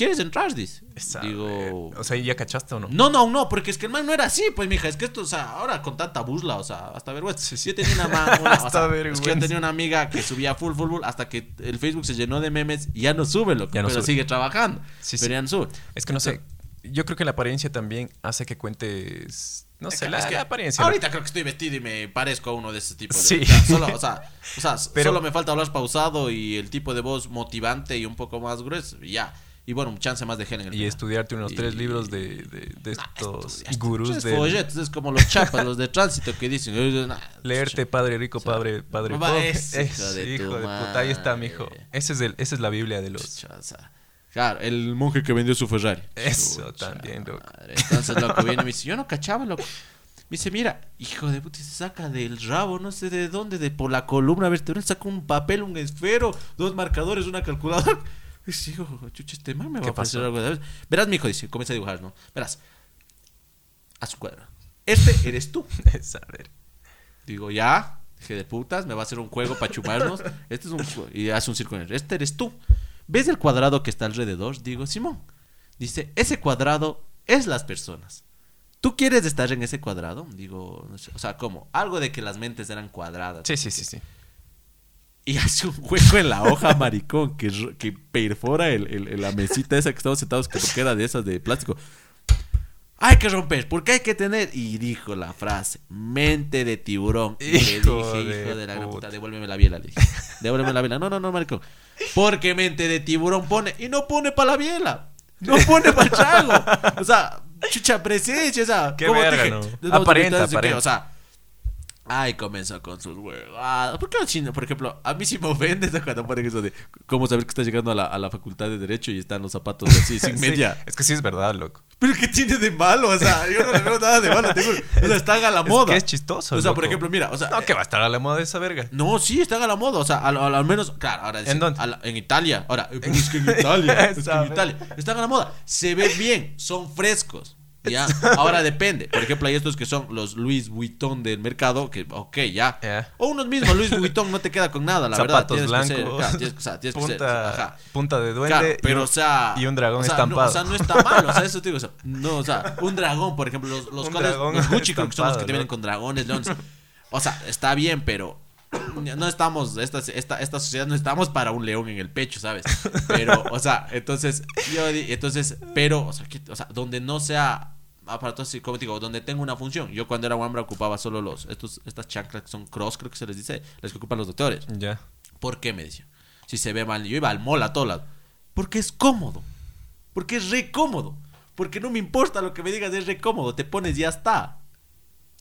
¿Quieres entrar? Dice. Esa Digo, O sea, ¿ya cachaste o no? no, no, no, porque es que el man no era así, pues, mija. Es que esto, o sea, ahora con tanta busla, o sea, hasta vergüenza. Sí, sí. Yo tenía una, una- o Hasta sea, es que vergüenza. yo tenía una amiga que subía full, full, full, hasta que el Facebook se llenó de memes y ya no sube, loco. Ya no pero sube. sigue trabajando. Sí, pero ya no sube. Es que no sé. Yo creo que la apariencia también hace que cuentes. No sé, la, Es que la apariencia. Ahorita creo que estoy vestido y me parezco a uno de ese tipo de. Sí. o sea, solo, o sea, o sea, Pero- solo me falta hablar pausado y el tipo de voz motivante y un poco más grueso. Y ya. Y bueno, chance más de género. Y estudiarte unos Y- tres libros de, de, de Nah, estos gurús de. folletos, es como los chapas, los de tránsito que dicen. nah, Leerte Padre Rico, Padre, padre Pobre. Es, hijo de hijo de puta. Ahí está, mijo. Ese es el, esa es la Biblia de los. claro, el monje que vendió su Ferrari. Eso también, loco. madre. Entonces, loco, viene y me dice, yo no cachaba, loco. Me dice, mira, hijo de puta, y se saca del rabo, no sé de dónde, de por la columna vertebral, saca un papel, un esfero, dos marcadores, una calculadora. Dice, hijo, chucha, este man me va ¿Qué a pasar algo de Verás, mi hijo, dice, comienza a dibujar, ¿no? Verás, a su cuadro. Este eres tú. Es, a ver. Digo, ya, dije de putas, me va a hacer un juego para chumarnos. Este es un y hace un círculo. Este eres tú. ¿Ves el cuadrado que está alrededor? Digo, Simón. Dice, ese cuadrado es las personas. ¿Tú quieres estar en ese cuadrado? Digo, no sé, o sea, ¿cómo? Algo de que las mentes eran cuadradas. Sí, sí, sí, sí. Y hace un hueco en la hoja, maricón, que, que perfora el, la mesita esa que estamos sentados, que porque era de esas de plástico. Hay que romper, porque hay que tener. Y dijo la frase: mente de tiburón. Y le dije, de hijo de la gran puta. devuélveme la biela. Le dije: Devuélveme la biela. No, no, no, maricón. Porque mente de tiburón pone. Y no pone para la biela. No pone para el trago. O sea, chucha presencia. O sea, Qué ¿cómo te verga, dije? ¿no? Aparenta, que, aparenta. O sea, Ay, comenzó con sus huevadas. ¿Por qué no chino? Por ejemplo, a mí sí me ofende cuando ponen eso de cómo saber que estás llegando a la, a la facultad de Derecho y están los zapatos así, sin Sí, media. Es que sí es verdad, loco. Pero ¿qué tiene de malo? O sea, yo no le veo nada de malo, te juro. O sea, están a la Es moda. que es chistoso, O sea, por ejemplo, mira, o sea. No, que va a estar a la moda esa verga. No, sí, están a la moda. O sea, al, al- al menos, claro, ahora ¿En dónde? la- en Italia. Ahora, eh, es que en Italia. es que en Italia. Están a la moda. Se ven bien, son frescos. Ya. Ahora depende. Por ejemplo, hay estos que son los Louis Vuitton del mercado. Que, ok, ya. O unos mismos Louis Vuitton no te queda con nada, la Zapatos verdad. Tienes que ser- blancos. claro, tienes, o sea, tienes que ser- punta, ajá. punta de duende. Claro, y pero un- o sea. y un dragón o sea, estampado. No, o sea, no está mal, o sea, eso te digo. o sea, no, o sea, un dragón, por ejemplo, los, los, cuales- los Gucci creo que son los que te vienen con dragones, leones. O sea, está bien, pero no estamos, esta, esta, esta sociedad no estamos para un león en el pecho, ¿sabes? Pero, o sea, entonces, yo entonces, pero, o sea, que, o sea, donde no sea aparatos así, como digo, donde tenga una función. Yo cuando era Wambra ocupaba solo los, estos, estas chanclas que son cross, creo que se les dice, las que ocupan los doctores. Ya. ¿Por qué? Me decía. Si se ve mal, yo iba al mall a todo lado. Porque es cómodo. Porque es re cómodo. Porque no me importa lo que me digas, es re cómodo. Te pones y ya está.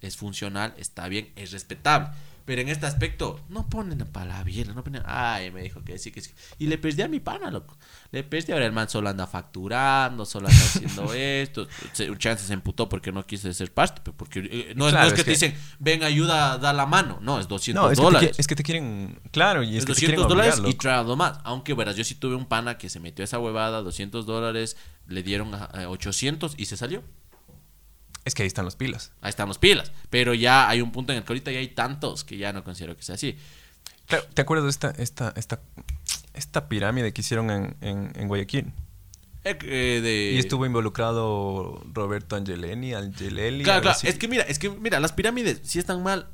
Es funcional, está bien, es respetable. Pero en este aspecto, no ponen para la biela, no ponen. Ay, me dijo que sí, que sí. Y le perdí a mi pana, loco. Le perdí ahora el man solo anda facturando, solo anda haciendo esto. Se- chance se emputó porque no quise ser parte. pero Porque eh, no, es, Claro, no es que es te dicen, ven, ayuda, da la mano. No, es 200 No, es que, te, dólares. es que te quieren. Claro, y es, Es que te quieren 200 dólares obligar, y algo más. Aunque verás, yo sí tuve un pana que se metió a esa huevada, 200 dólares, le dieron eh, 800 y se salió. Es que ahí están los pilas. Ahí están los pilas. Pero ya hay un punto en el que ahorita ya hay tantos que ya no considero que sea así. Claro, ¿te acuerdas de esta, esta, esta, esta pirámide que hicieron en, en, en Guayaquil? Eh, eh, de... Y estuvo involucrado Roberto Angelini, Angelelli. Claro, claro. Es que mira, es que mira, las pirámides sí están mal.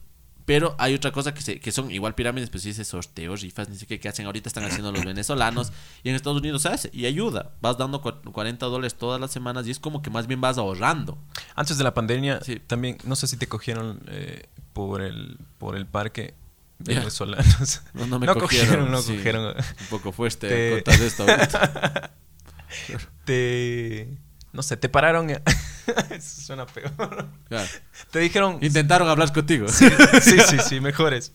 Pero hay otra cosa que, se, que son igual pirámides, pues sí, ese sorteos, rifas, ni sé qué, que hacen ahorita, están haciendo los venezolanos. Y en Estados Unidos se hace y ayuda. Vas dando cua- 40 dólares todas las semanas y es como que más bien vas ahorrando. Antes de la pandemia, Sí. también, no sé si te cogieron eh, por el por el parque venezolanos. No, no me cogieron, cogieron, no sí. cogieron. Un poco fuerte Te- contar esto. Te... No sé, te pararon... Eso suena peor. Claro. Te dijeron... Intentaron hablar contigo. Sí, sí, sí, sí, mejores.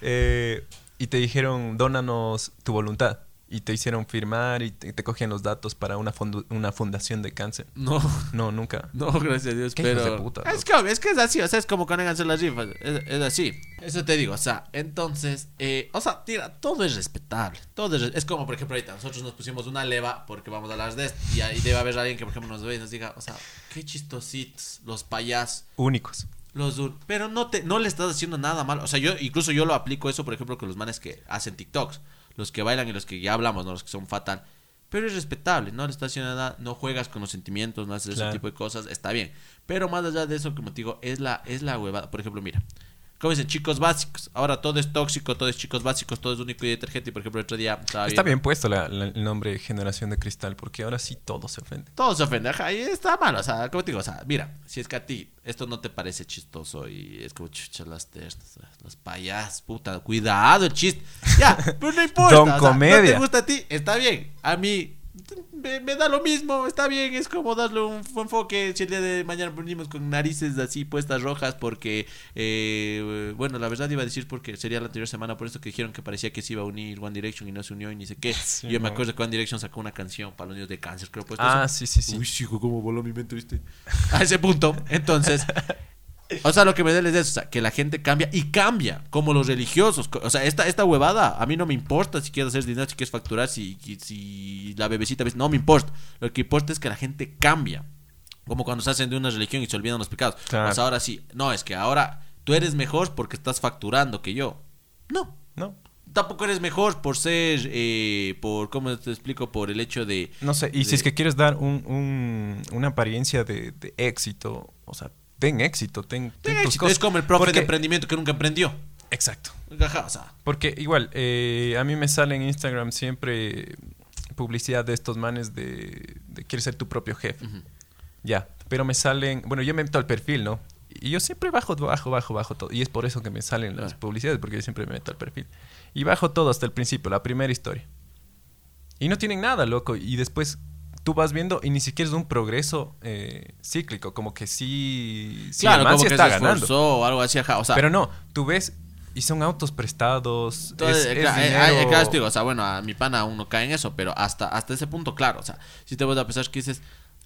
Eh, y te dijeron, dónanos tu voluntad. Y te hicieron firmar y te, te cogían los datos para una, fondu- una fundación de cáncer. No, No, nunca. no, gracias a Dios. Qué pero de puta, es, que, es que es así, o sea, es como cuando hacer las rifas. Es, es así. Eso te digo, o sea, entonces, eh, o sea, tira, todo es respetable. Todo es, es como, por ejemplo, ahorita nosotros nos pusimos una leva porque vamos a hablar de esto. Y ahí debe haber alguien que, por ejemplo, nos ve y nos diga, o sea, qué chistositos, los payasos. Únicos. Los dur- pero no te no le estás haciendo nada mal. O sea, yo incluso yo lo aplico eso, por ejemplo, con los manes que hacen TikToks, los que bailan y los que ya hablamos, ¿no? los que son fatal. Pero es respetable, no le estás haciendo nada, no juegas con los sentimientos, no haces Claro. ese tipo de cosas, está bien. Pero más allá de eso, como te digo, es la, es la huevada. Por ejemplo, mira, como dicen, chicos básicos. Ahora todo es tóxico, todo es chicos básicos, todo es único y detergente. Y por ejemplo, el otro día estaba Está bien puesto la- la- el nombre Generación de Cristal, porque ahora sí todo se ofende. Todo se ofende, ajá, y está mal, o sea, como te digo, o sea, mira, si es que a ti esto no te parece chistoso y es como chucha las testas, los payas, puta, cuidado el chiste, ya, pero no importa, Don o sea, no Comedia. te gusta a ti, está bien, a mí me, me da lo mismo, está bien, es como darle un enfoque, si el día de mañana venimos con narices así puestas rojas porque, eh, bueno, la verdad iba a decir porque sería la anterior semana, por eso que dijeron que parecía que se iba a unir One Direction y no se unió y ni sé qué, Sí, yo me acuerdo que One Direction sacó una canción para los niños de cáncer, creo pues Ah, sí, sí, sí. Uy, chico, cómo voló mi mente, ¿viste? A ese punto. Entonces, o sea, lo que me duele es eso, o sea, que la gente cambia y cambia, como los religiosos. O sea, esta, esta huevada, a mí no me importa si quieres hacer dinero, si quieres facturar, si, si la bebecita, no me importa. Lo que importa es que la gente cambia. Como cuando se hacen de una religión y se olvidan los pecados. Claro. Sea, ahora sí, no, es que ahora tú eres mejor porque estás facturando que yo. No, ¿No? tampoco eres mejor por ser, eh, por, ¿cómo te explico? Por el hecho de... No sé, y de- si es que quieres dar un, un- una apariencia de, de éxito, o sea, ten éxito, ten, ten tus es cosas. como el profe Porque- de emprendimiento que nunca emprendió. Exacto. Ajá, o sea, Porque igual, eh, a mí me sale en Instagram siempre publicidad de estos manes de, de quieres ser tu propio jefe. Ya, pero me salen, bueno, yo me meto al perfil, ¿no? Y yo siempre bajo, bajo, bajo, bajo todo. Y es por eso que me salen las Claro. publicidades, porque yo siempre me meto al perfil. Y bajo todo hasta el principio, la primera historia. Y no tienen nada, loco. Y después tú vas viendo y ni siquiera es un progreso eh, cíclico, como que sí, sí claro, el man como sí que está se ganando. o algo así, ajá, o sea, Pero no, tú ves y son autos prestados. Entonces, es, eh, eh, eh, claro, te digo, o sea, bueno, a mi pana aún no cae en eso, pero hasta, hasta ese punto, claro, o sea, si te vas a pensar que dices,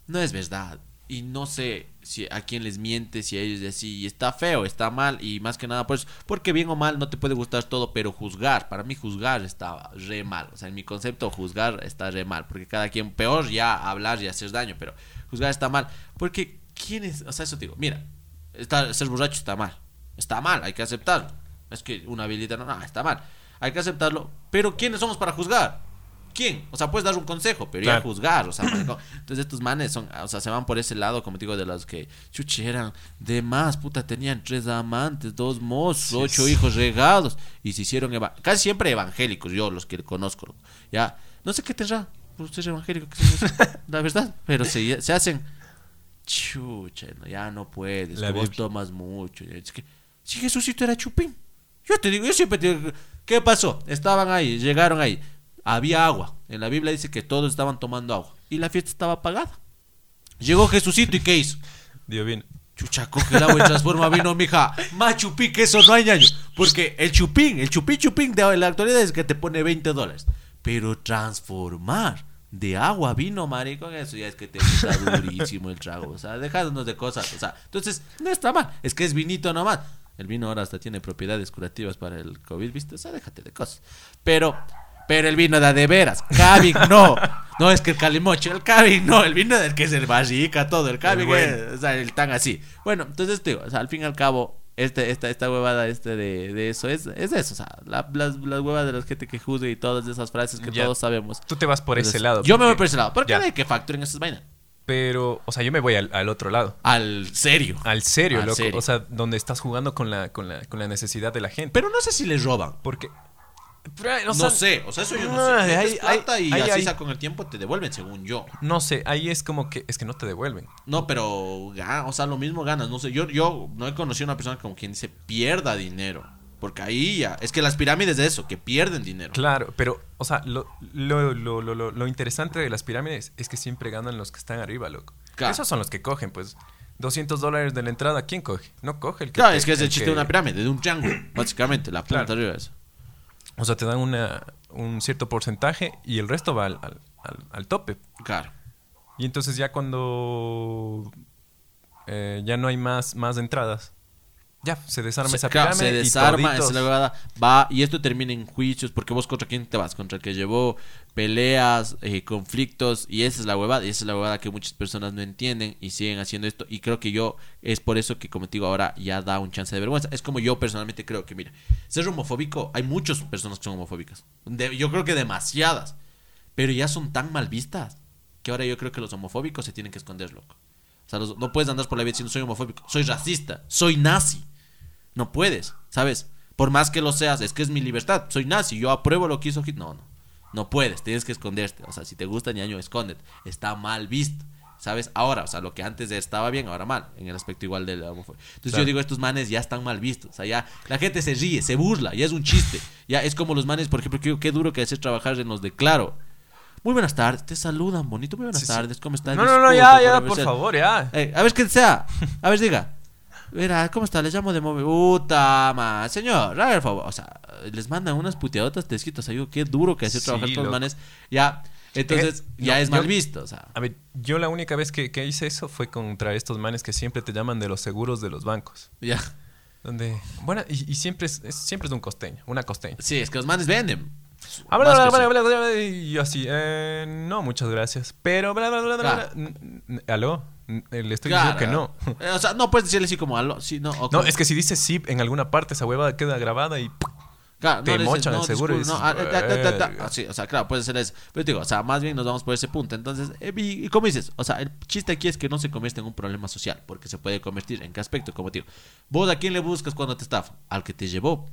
no es verdad, y no sé si a quién les miente, si a ellos y así, y está feo, está mal, y más que nada, pues, porque bien o mal no te puede gustar todo, pero juzgar, para mí juzgar está re mal, o sea, en mi concepto juzgar está re mal, porque cada quien, peor ya hablar y hacer daño, pero juzgar está mal, porque quién es, o sea, eso te digo, mira, estar, ser borracho está mal, está mal, hay que aceptarlo. Es que una habilidad no, no, está mal. Hay que aceptarlo. Pero ¿quiénes somos para juzgar? ¿Quién? O sea, puedes dar un consejo, pero ya Claro. juzgar, o sea, marico. entonces estos manes son, o sea, se van por ese lado, como te digo, de los que, chuche, eran de más, puta, tenían tres amantes, dos mozos, ocho sí. hijos regados, y se hicieron, casi siempre evangélicos, yo los que conozco, ya, no sé qué tendrá, por ser evangélico, la verdad, pero se, se hacen, chucha, no, ya no puedes, La que vos tomas mucho, es que, si Jesucito era chupín, yo te digo, yo siempre te digo, ¿qué pasó? Estaban ahí, llegaron ahí, había agua. En la Biblia dice que todos estaban tomando agua y la fiesta estaba apagada. Llegó Jesucito y ¿qué hizo? Dios bien. Chucha, coge el agua y transforma vino, mija. Más chupín que eso no hay año. Porque el chupín, el chupín chupín de la actualidad es que te pone 20 dólares. Pero transformar de agua a vino, marico, eso ya es que te gusta durísimo el trago. O sea, dejándonos de cosas. O sea, entonces, no está mal. Es que es vinito nomás. El vino ahora hasta tiene propiedades curativas para el COVID, ¿viste? O sea, déjate de cosas. Pero, pero el vino da de veras. Caving no. No es que el calimocho, el Caving no. El vino del que es el barrica, todo. El bueno. es- o sea, el tan así. Bueno, entonces te digo, o sea, al fin y al cabo, este, esta, esta huevada este de, de eso es, es eso, o sea, la- las, las huevas de la gente que juzga y todas esas frases que Ya. todos sabemos. Tú te vas por ese lado. Yo me voy por ese lado. ¿Por qué hay que facturen esas vainas? Pero, o sea, yo me voy al, al otro lado. Al serio. Al serio, Al loco. serio. O sea, donde estás jugando con la, con la, con la necesidad de la gente. Pero no sé si les roban. Porque. No sea, sé, o sea, eso yo no, no, sé. hay- plata y hay- así hay- sa- con el tiempo te devuelven, según yo. No sé, ahí es como que. Es que no te devuelven. No, pero, o sea, lo mismo ganas. No sé, yo, yo no he conocido a una persona como quien dice pierda dinero. Porque ahí ya, es que las pirámides de eso, que pierden dinero. Claro, pero, o sea, lo, lo, lo, lo, interesante de las pirámides es que siempre ganan los que están arriba, loco. Claro. Esos son los que cogen, pues. 200 dólares de la entrada, ¿quién coge? No coge el que. Claro, te- es que es el el chiste que- de una pirámide, de un triángulo, básicamente, la Claro. arriba de eso. O sea, te dan una, un cierto porcentaje y el resto va al, al, al- al tope. Claro. Y entonces ya cuando eh, ya no hay más, más entradas, ya se desarma Se, esa claro, pirámide. se y desarma, toditos- esa huevada, va y esto termina en juicios porque vos contra quién te vas, contra el que llevó peleas, eh, conflictos y esa es la huevada y esa es la huevada que muchas personas no entienden y siguen haciendo esto y creo que yo es por eso que como te digo ahora ya da un chance de vergüenza. Es como yo personalmente creo que mira, ser homofóbico, hay muchas personas que son homofóbicas, yo creo que demasiadas. Pero ya son tan mal vistas que ahora yo creo que los homofóbicos se tienen que esconder, loco. O sea, no puedes andar por la vida diciendo soy homofóbico, soy racista, soy nazi. No puedes, ¿sabes? Por más que lo seas, es que es mi libertad, soy nazi, yo apruebo lo que hizo Hitler. No, no. No puedes, tienes que esconderte. O sea, si te gusta ñaño, escóndete. Está mal visto. ¿Sabes? Ahora, o sea, lo que antes estaba bien, ahora mal, en el aspecto igual de la homofobia. Entonces Claro. yo digo, estos manes ya están mal vistos. O sea, ya la gente se ríe, se burla, ya es un chiste. Ya es como los manes, por ejemplo, que qué duro que es trabajar en los de Claro. Muy buenas tardes, te saludan, bonito, muy buenas Sí, tardes, ¿cómo estás? No, no, no, ya, ya, por ser- favor, ya. Eh, a ver qué sea. A ver, diga. Mira, ¿cómo está? Les llamo de móvil. Puta, ma. Señor, haga el favor. O sea, les mandan unas puteadotas te escritas. O sea, digo, qué duro que hacer Sí, trabajar con los manes. Ya, entonces, Eh, ya no, es mal yo- visto. O sea, A ver, yo la única vez que, que hice eso fue contra estos manes que siempre te llaman de los seguros de los bancos. ya. Donde, bueno, y, y siempre, es, es- siempre es un costeño, una costeña. Sí, es que los manes venden. Habla, Más bla, que bla, sí. bla, bla, bla, y yo así, eh, no, muchas gracias. Pero, bla, bla, bla, bla, ¿aló? Le estoy Claro. diciendo que no. O sea, no puedes decirle así como aló. Sí, no, o No, es que si dices sí en alguna parte, esa huevada queda grabada y... Claro, te dices, mochan el seguro y disculpe, no, ah, sí, o sea, claro, puede ser eso. Pero te digo, o sea, más bien nos vamos por ese punto. Entonces, eh, y, y como dices, o sea, el chiste aquí es que no se convierta en un problema social, porque se puede convertir en qué aspecto, como digo. Vos a quién le buscas cuando te estafan? Al que te llevó.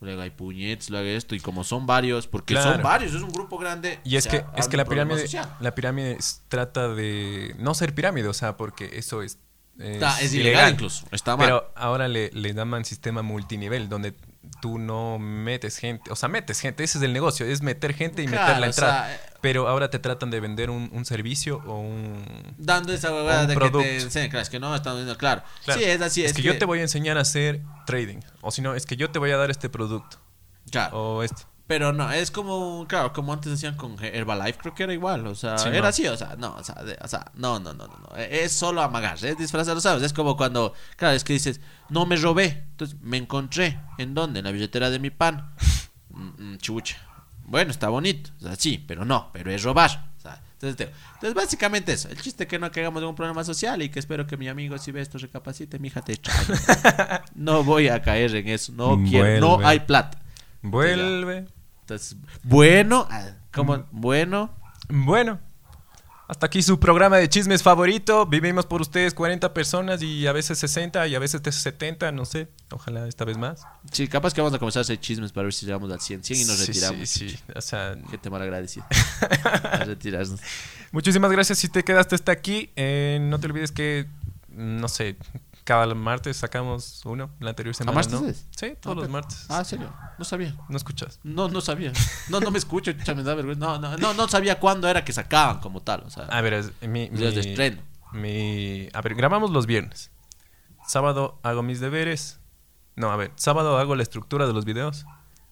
Luego hay puñetes, luego esto, y como son varios, porque son Claro. varios, es un grupo grande. Y es o sea, que, es que la pirámide, social. la pirámide es- trata de no ser pirámide, o sea, porque eso es... Está- es ilegal incluso, está mal. Pero ahora le, le llaman sistema multinivel, donde tú no metes gente, o sea, metes gente, ese es el negocio, es meter gente y Claro, meter la o entrada. sea, eh, pero ahora te tratan de vender un, un servicio o un... Dando esa huevada de que te enseñan, claro, es que no están viendo, claro. Claro, Sí, es así. Es, Es, que, yo te voy a enseñar a hacer trading, o si no, es que yo te voy a dar este producto Claro. o esto. Pero no, es como, claro, como antes decían con Herbalife, creo que era igual, o sea, Sí, era no. así, o sea, no, o sea, de- o sea, no, no, no, no, no, es solo amagar, es disfrazarlo, ¿sabes? Es como cuando, claro, es que dices, no me robé, entonces me encontré, ¿en dónde? En la billetera de mi pan, Mm, mm, chucha, bueno, está bonito, o sea, sí, pero no, pero es robar, o sea, entonces, entonces básicamente eso, el chiste es que no caigamos en un problema social y que espero que mi amigo si ve esto recapacite, mija, te extraño. no voy a caer en eso, no quiero, no hay plata. Vuelve. Entonces, bueno, como bueno, Bueno, hasta aquí su programa de chismes favorito. Vivimos por ustedes 40 personas y a veces 60 y a veces 70, no sé. Ojalá esta vez más. sí, capaz que vamos a comenzar a hacer chismes para ver si llegamos al 100, 100 y nos Sí, retiramos. Sí, sí. O sea, Gente mal agradecida. a retirarnos. muchísimas gracias si te quedaste hasta aquí. Eh, no te olvides que, no sé, cada martes sacamos uno. La anterior semana, martes ¿no? es? Sí, todos Ah, los martes. Ah, serio, no sabía. No escuchas. No, no sabía. No, no me escucho, me da vergüenza. No, no, no, no sabía cuándo era que sacaban como tal. O sea, A ver, es- mi, días de estreno. mi- a ver, grabamos los viernes. Sábado hago mis deberes. No, a ver, sábado hago la estructura de los videos.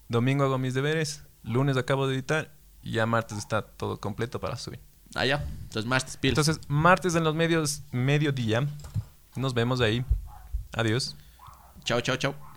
Domingo hago mis deberes. Lunes acabo de editar. Y ya martes está todo completo para subir. Ah, ya. Entonces, martes, pilas. Entonces, martes en los medios, mediodía. Nos vemos ahí. Adiós. chao, chao, chao.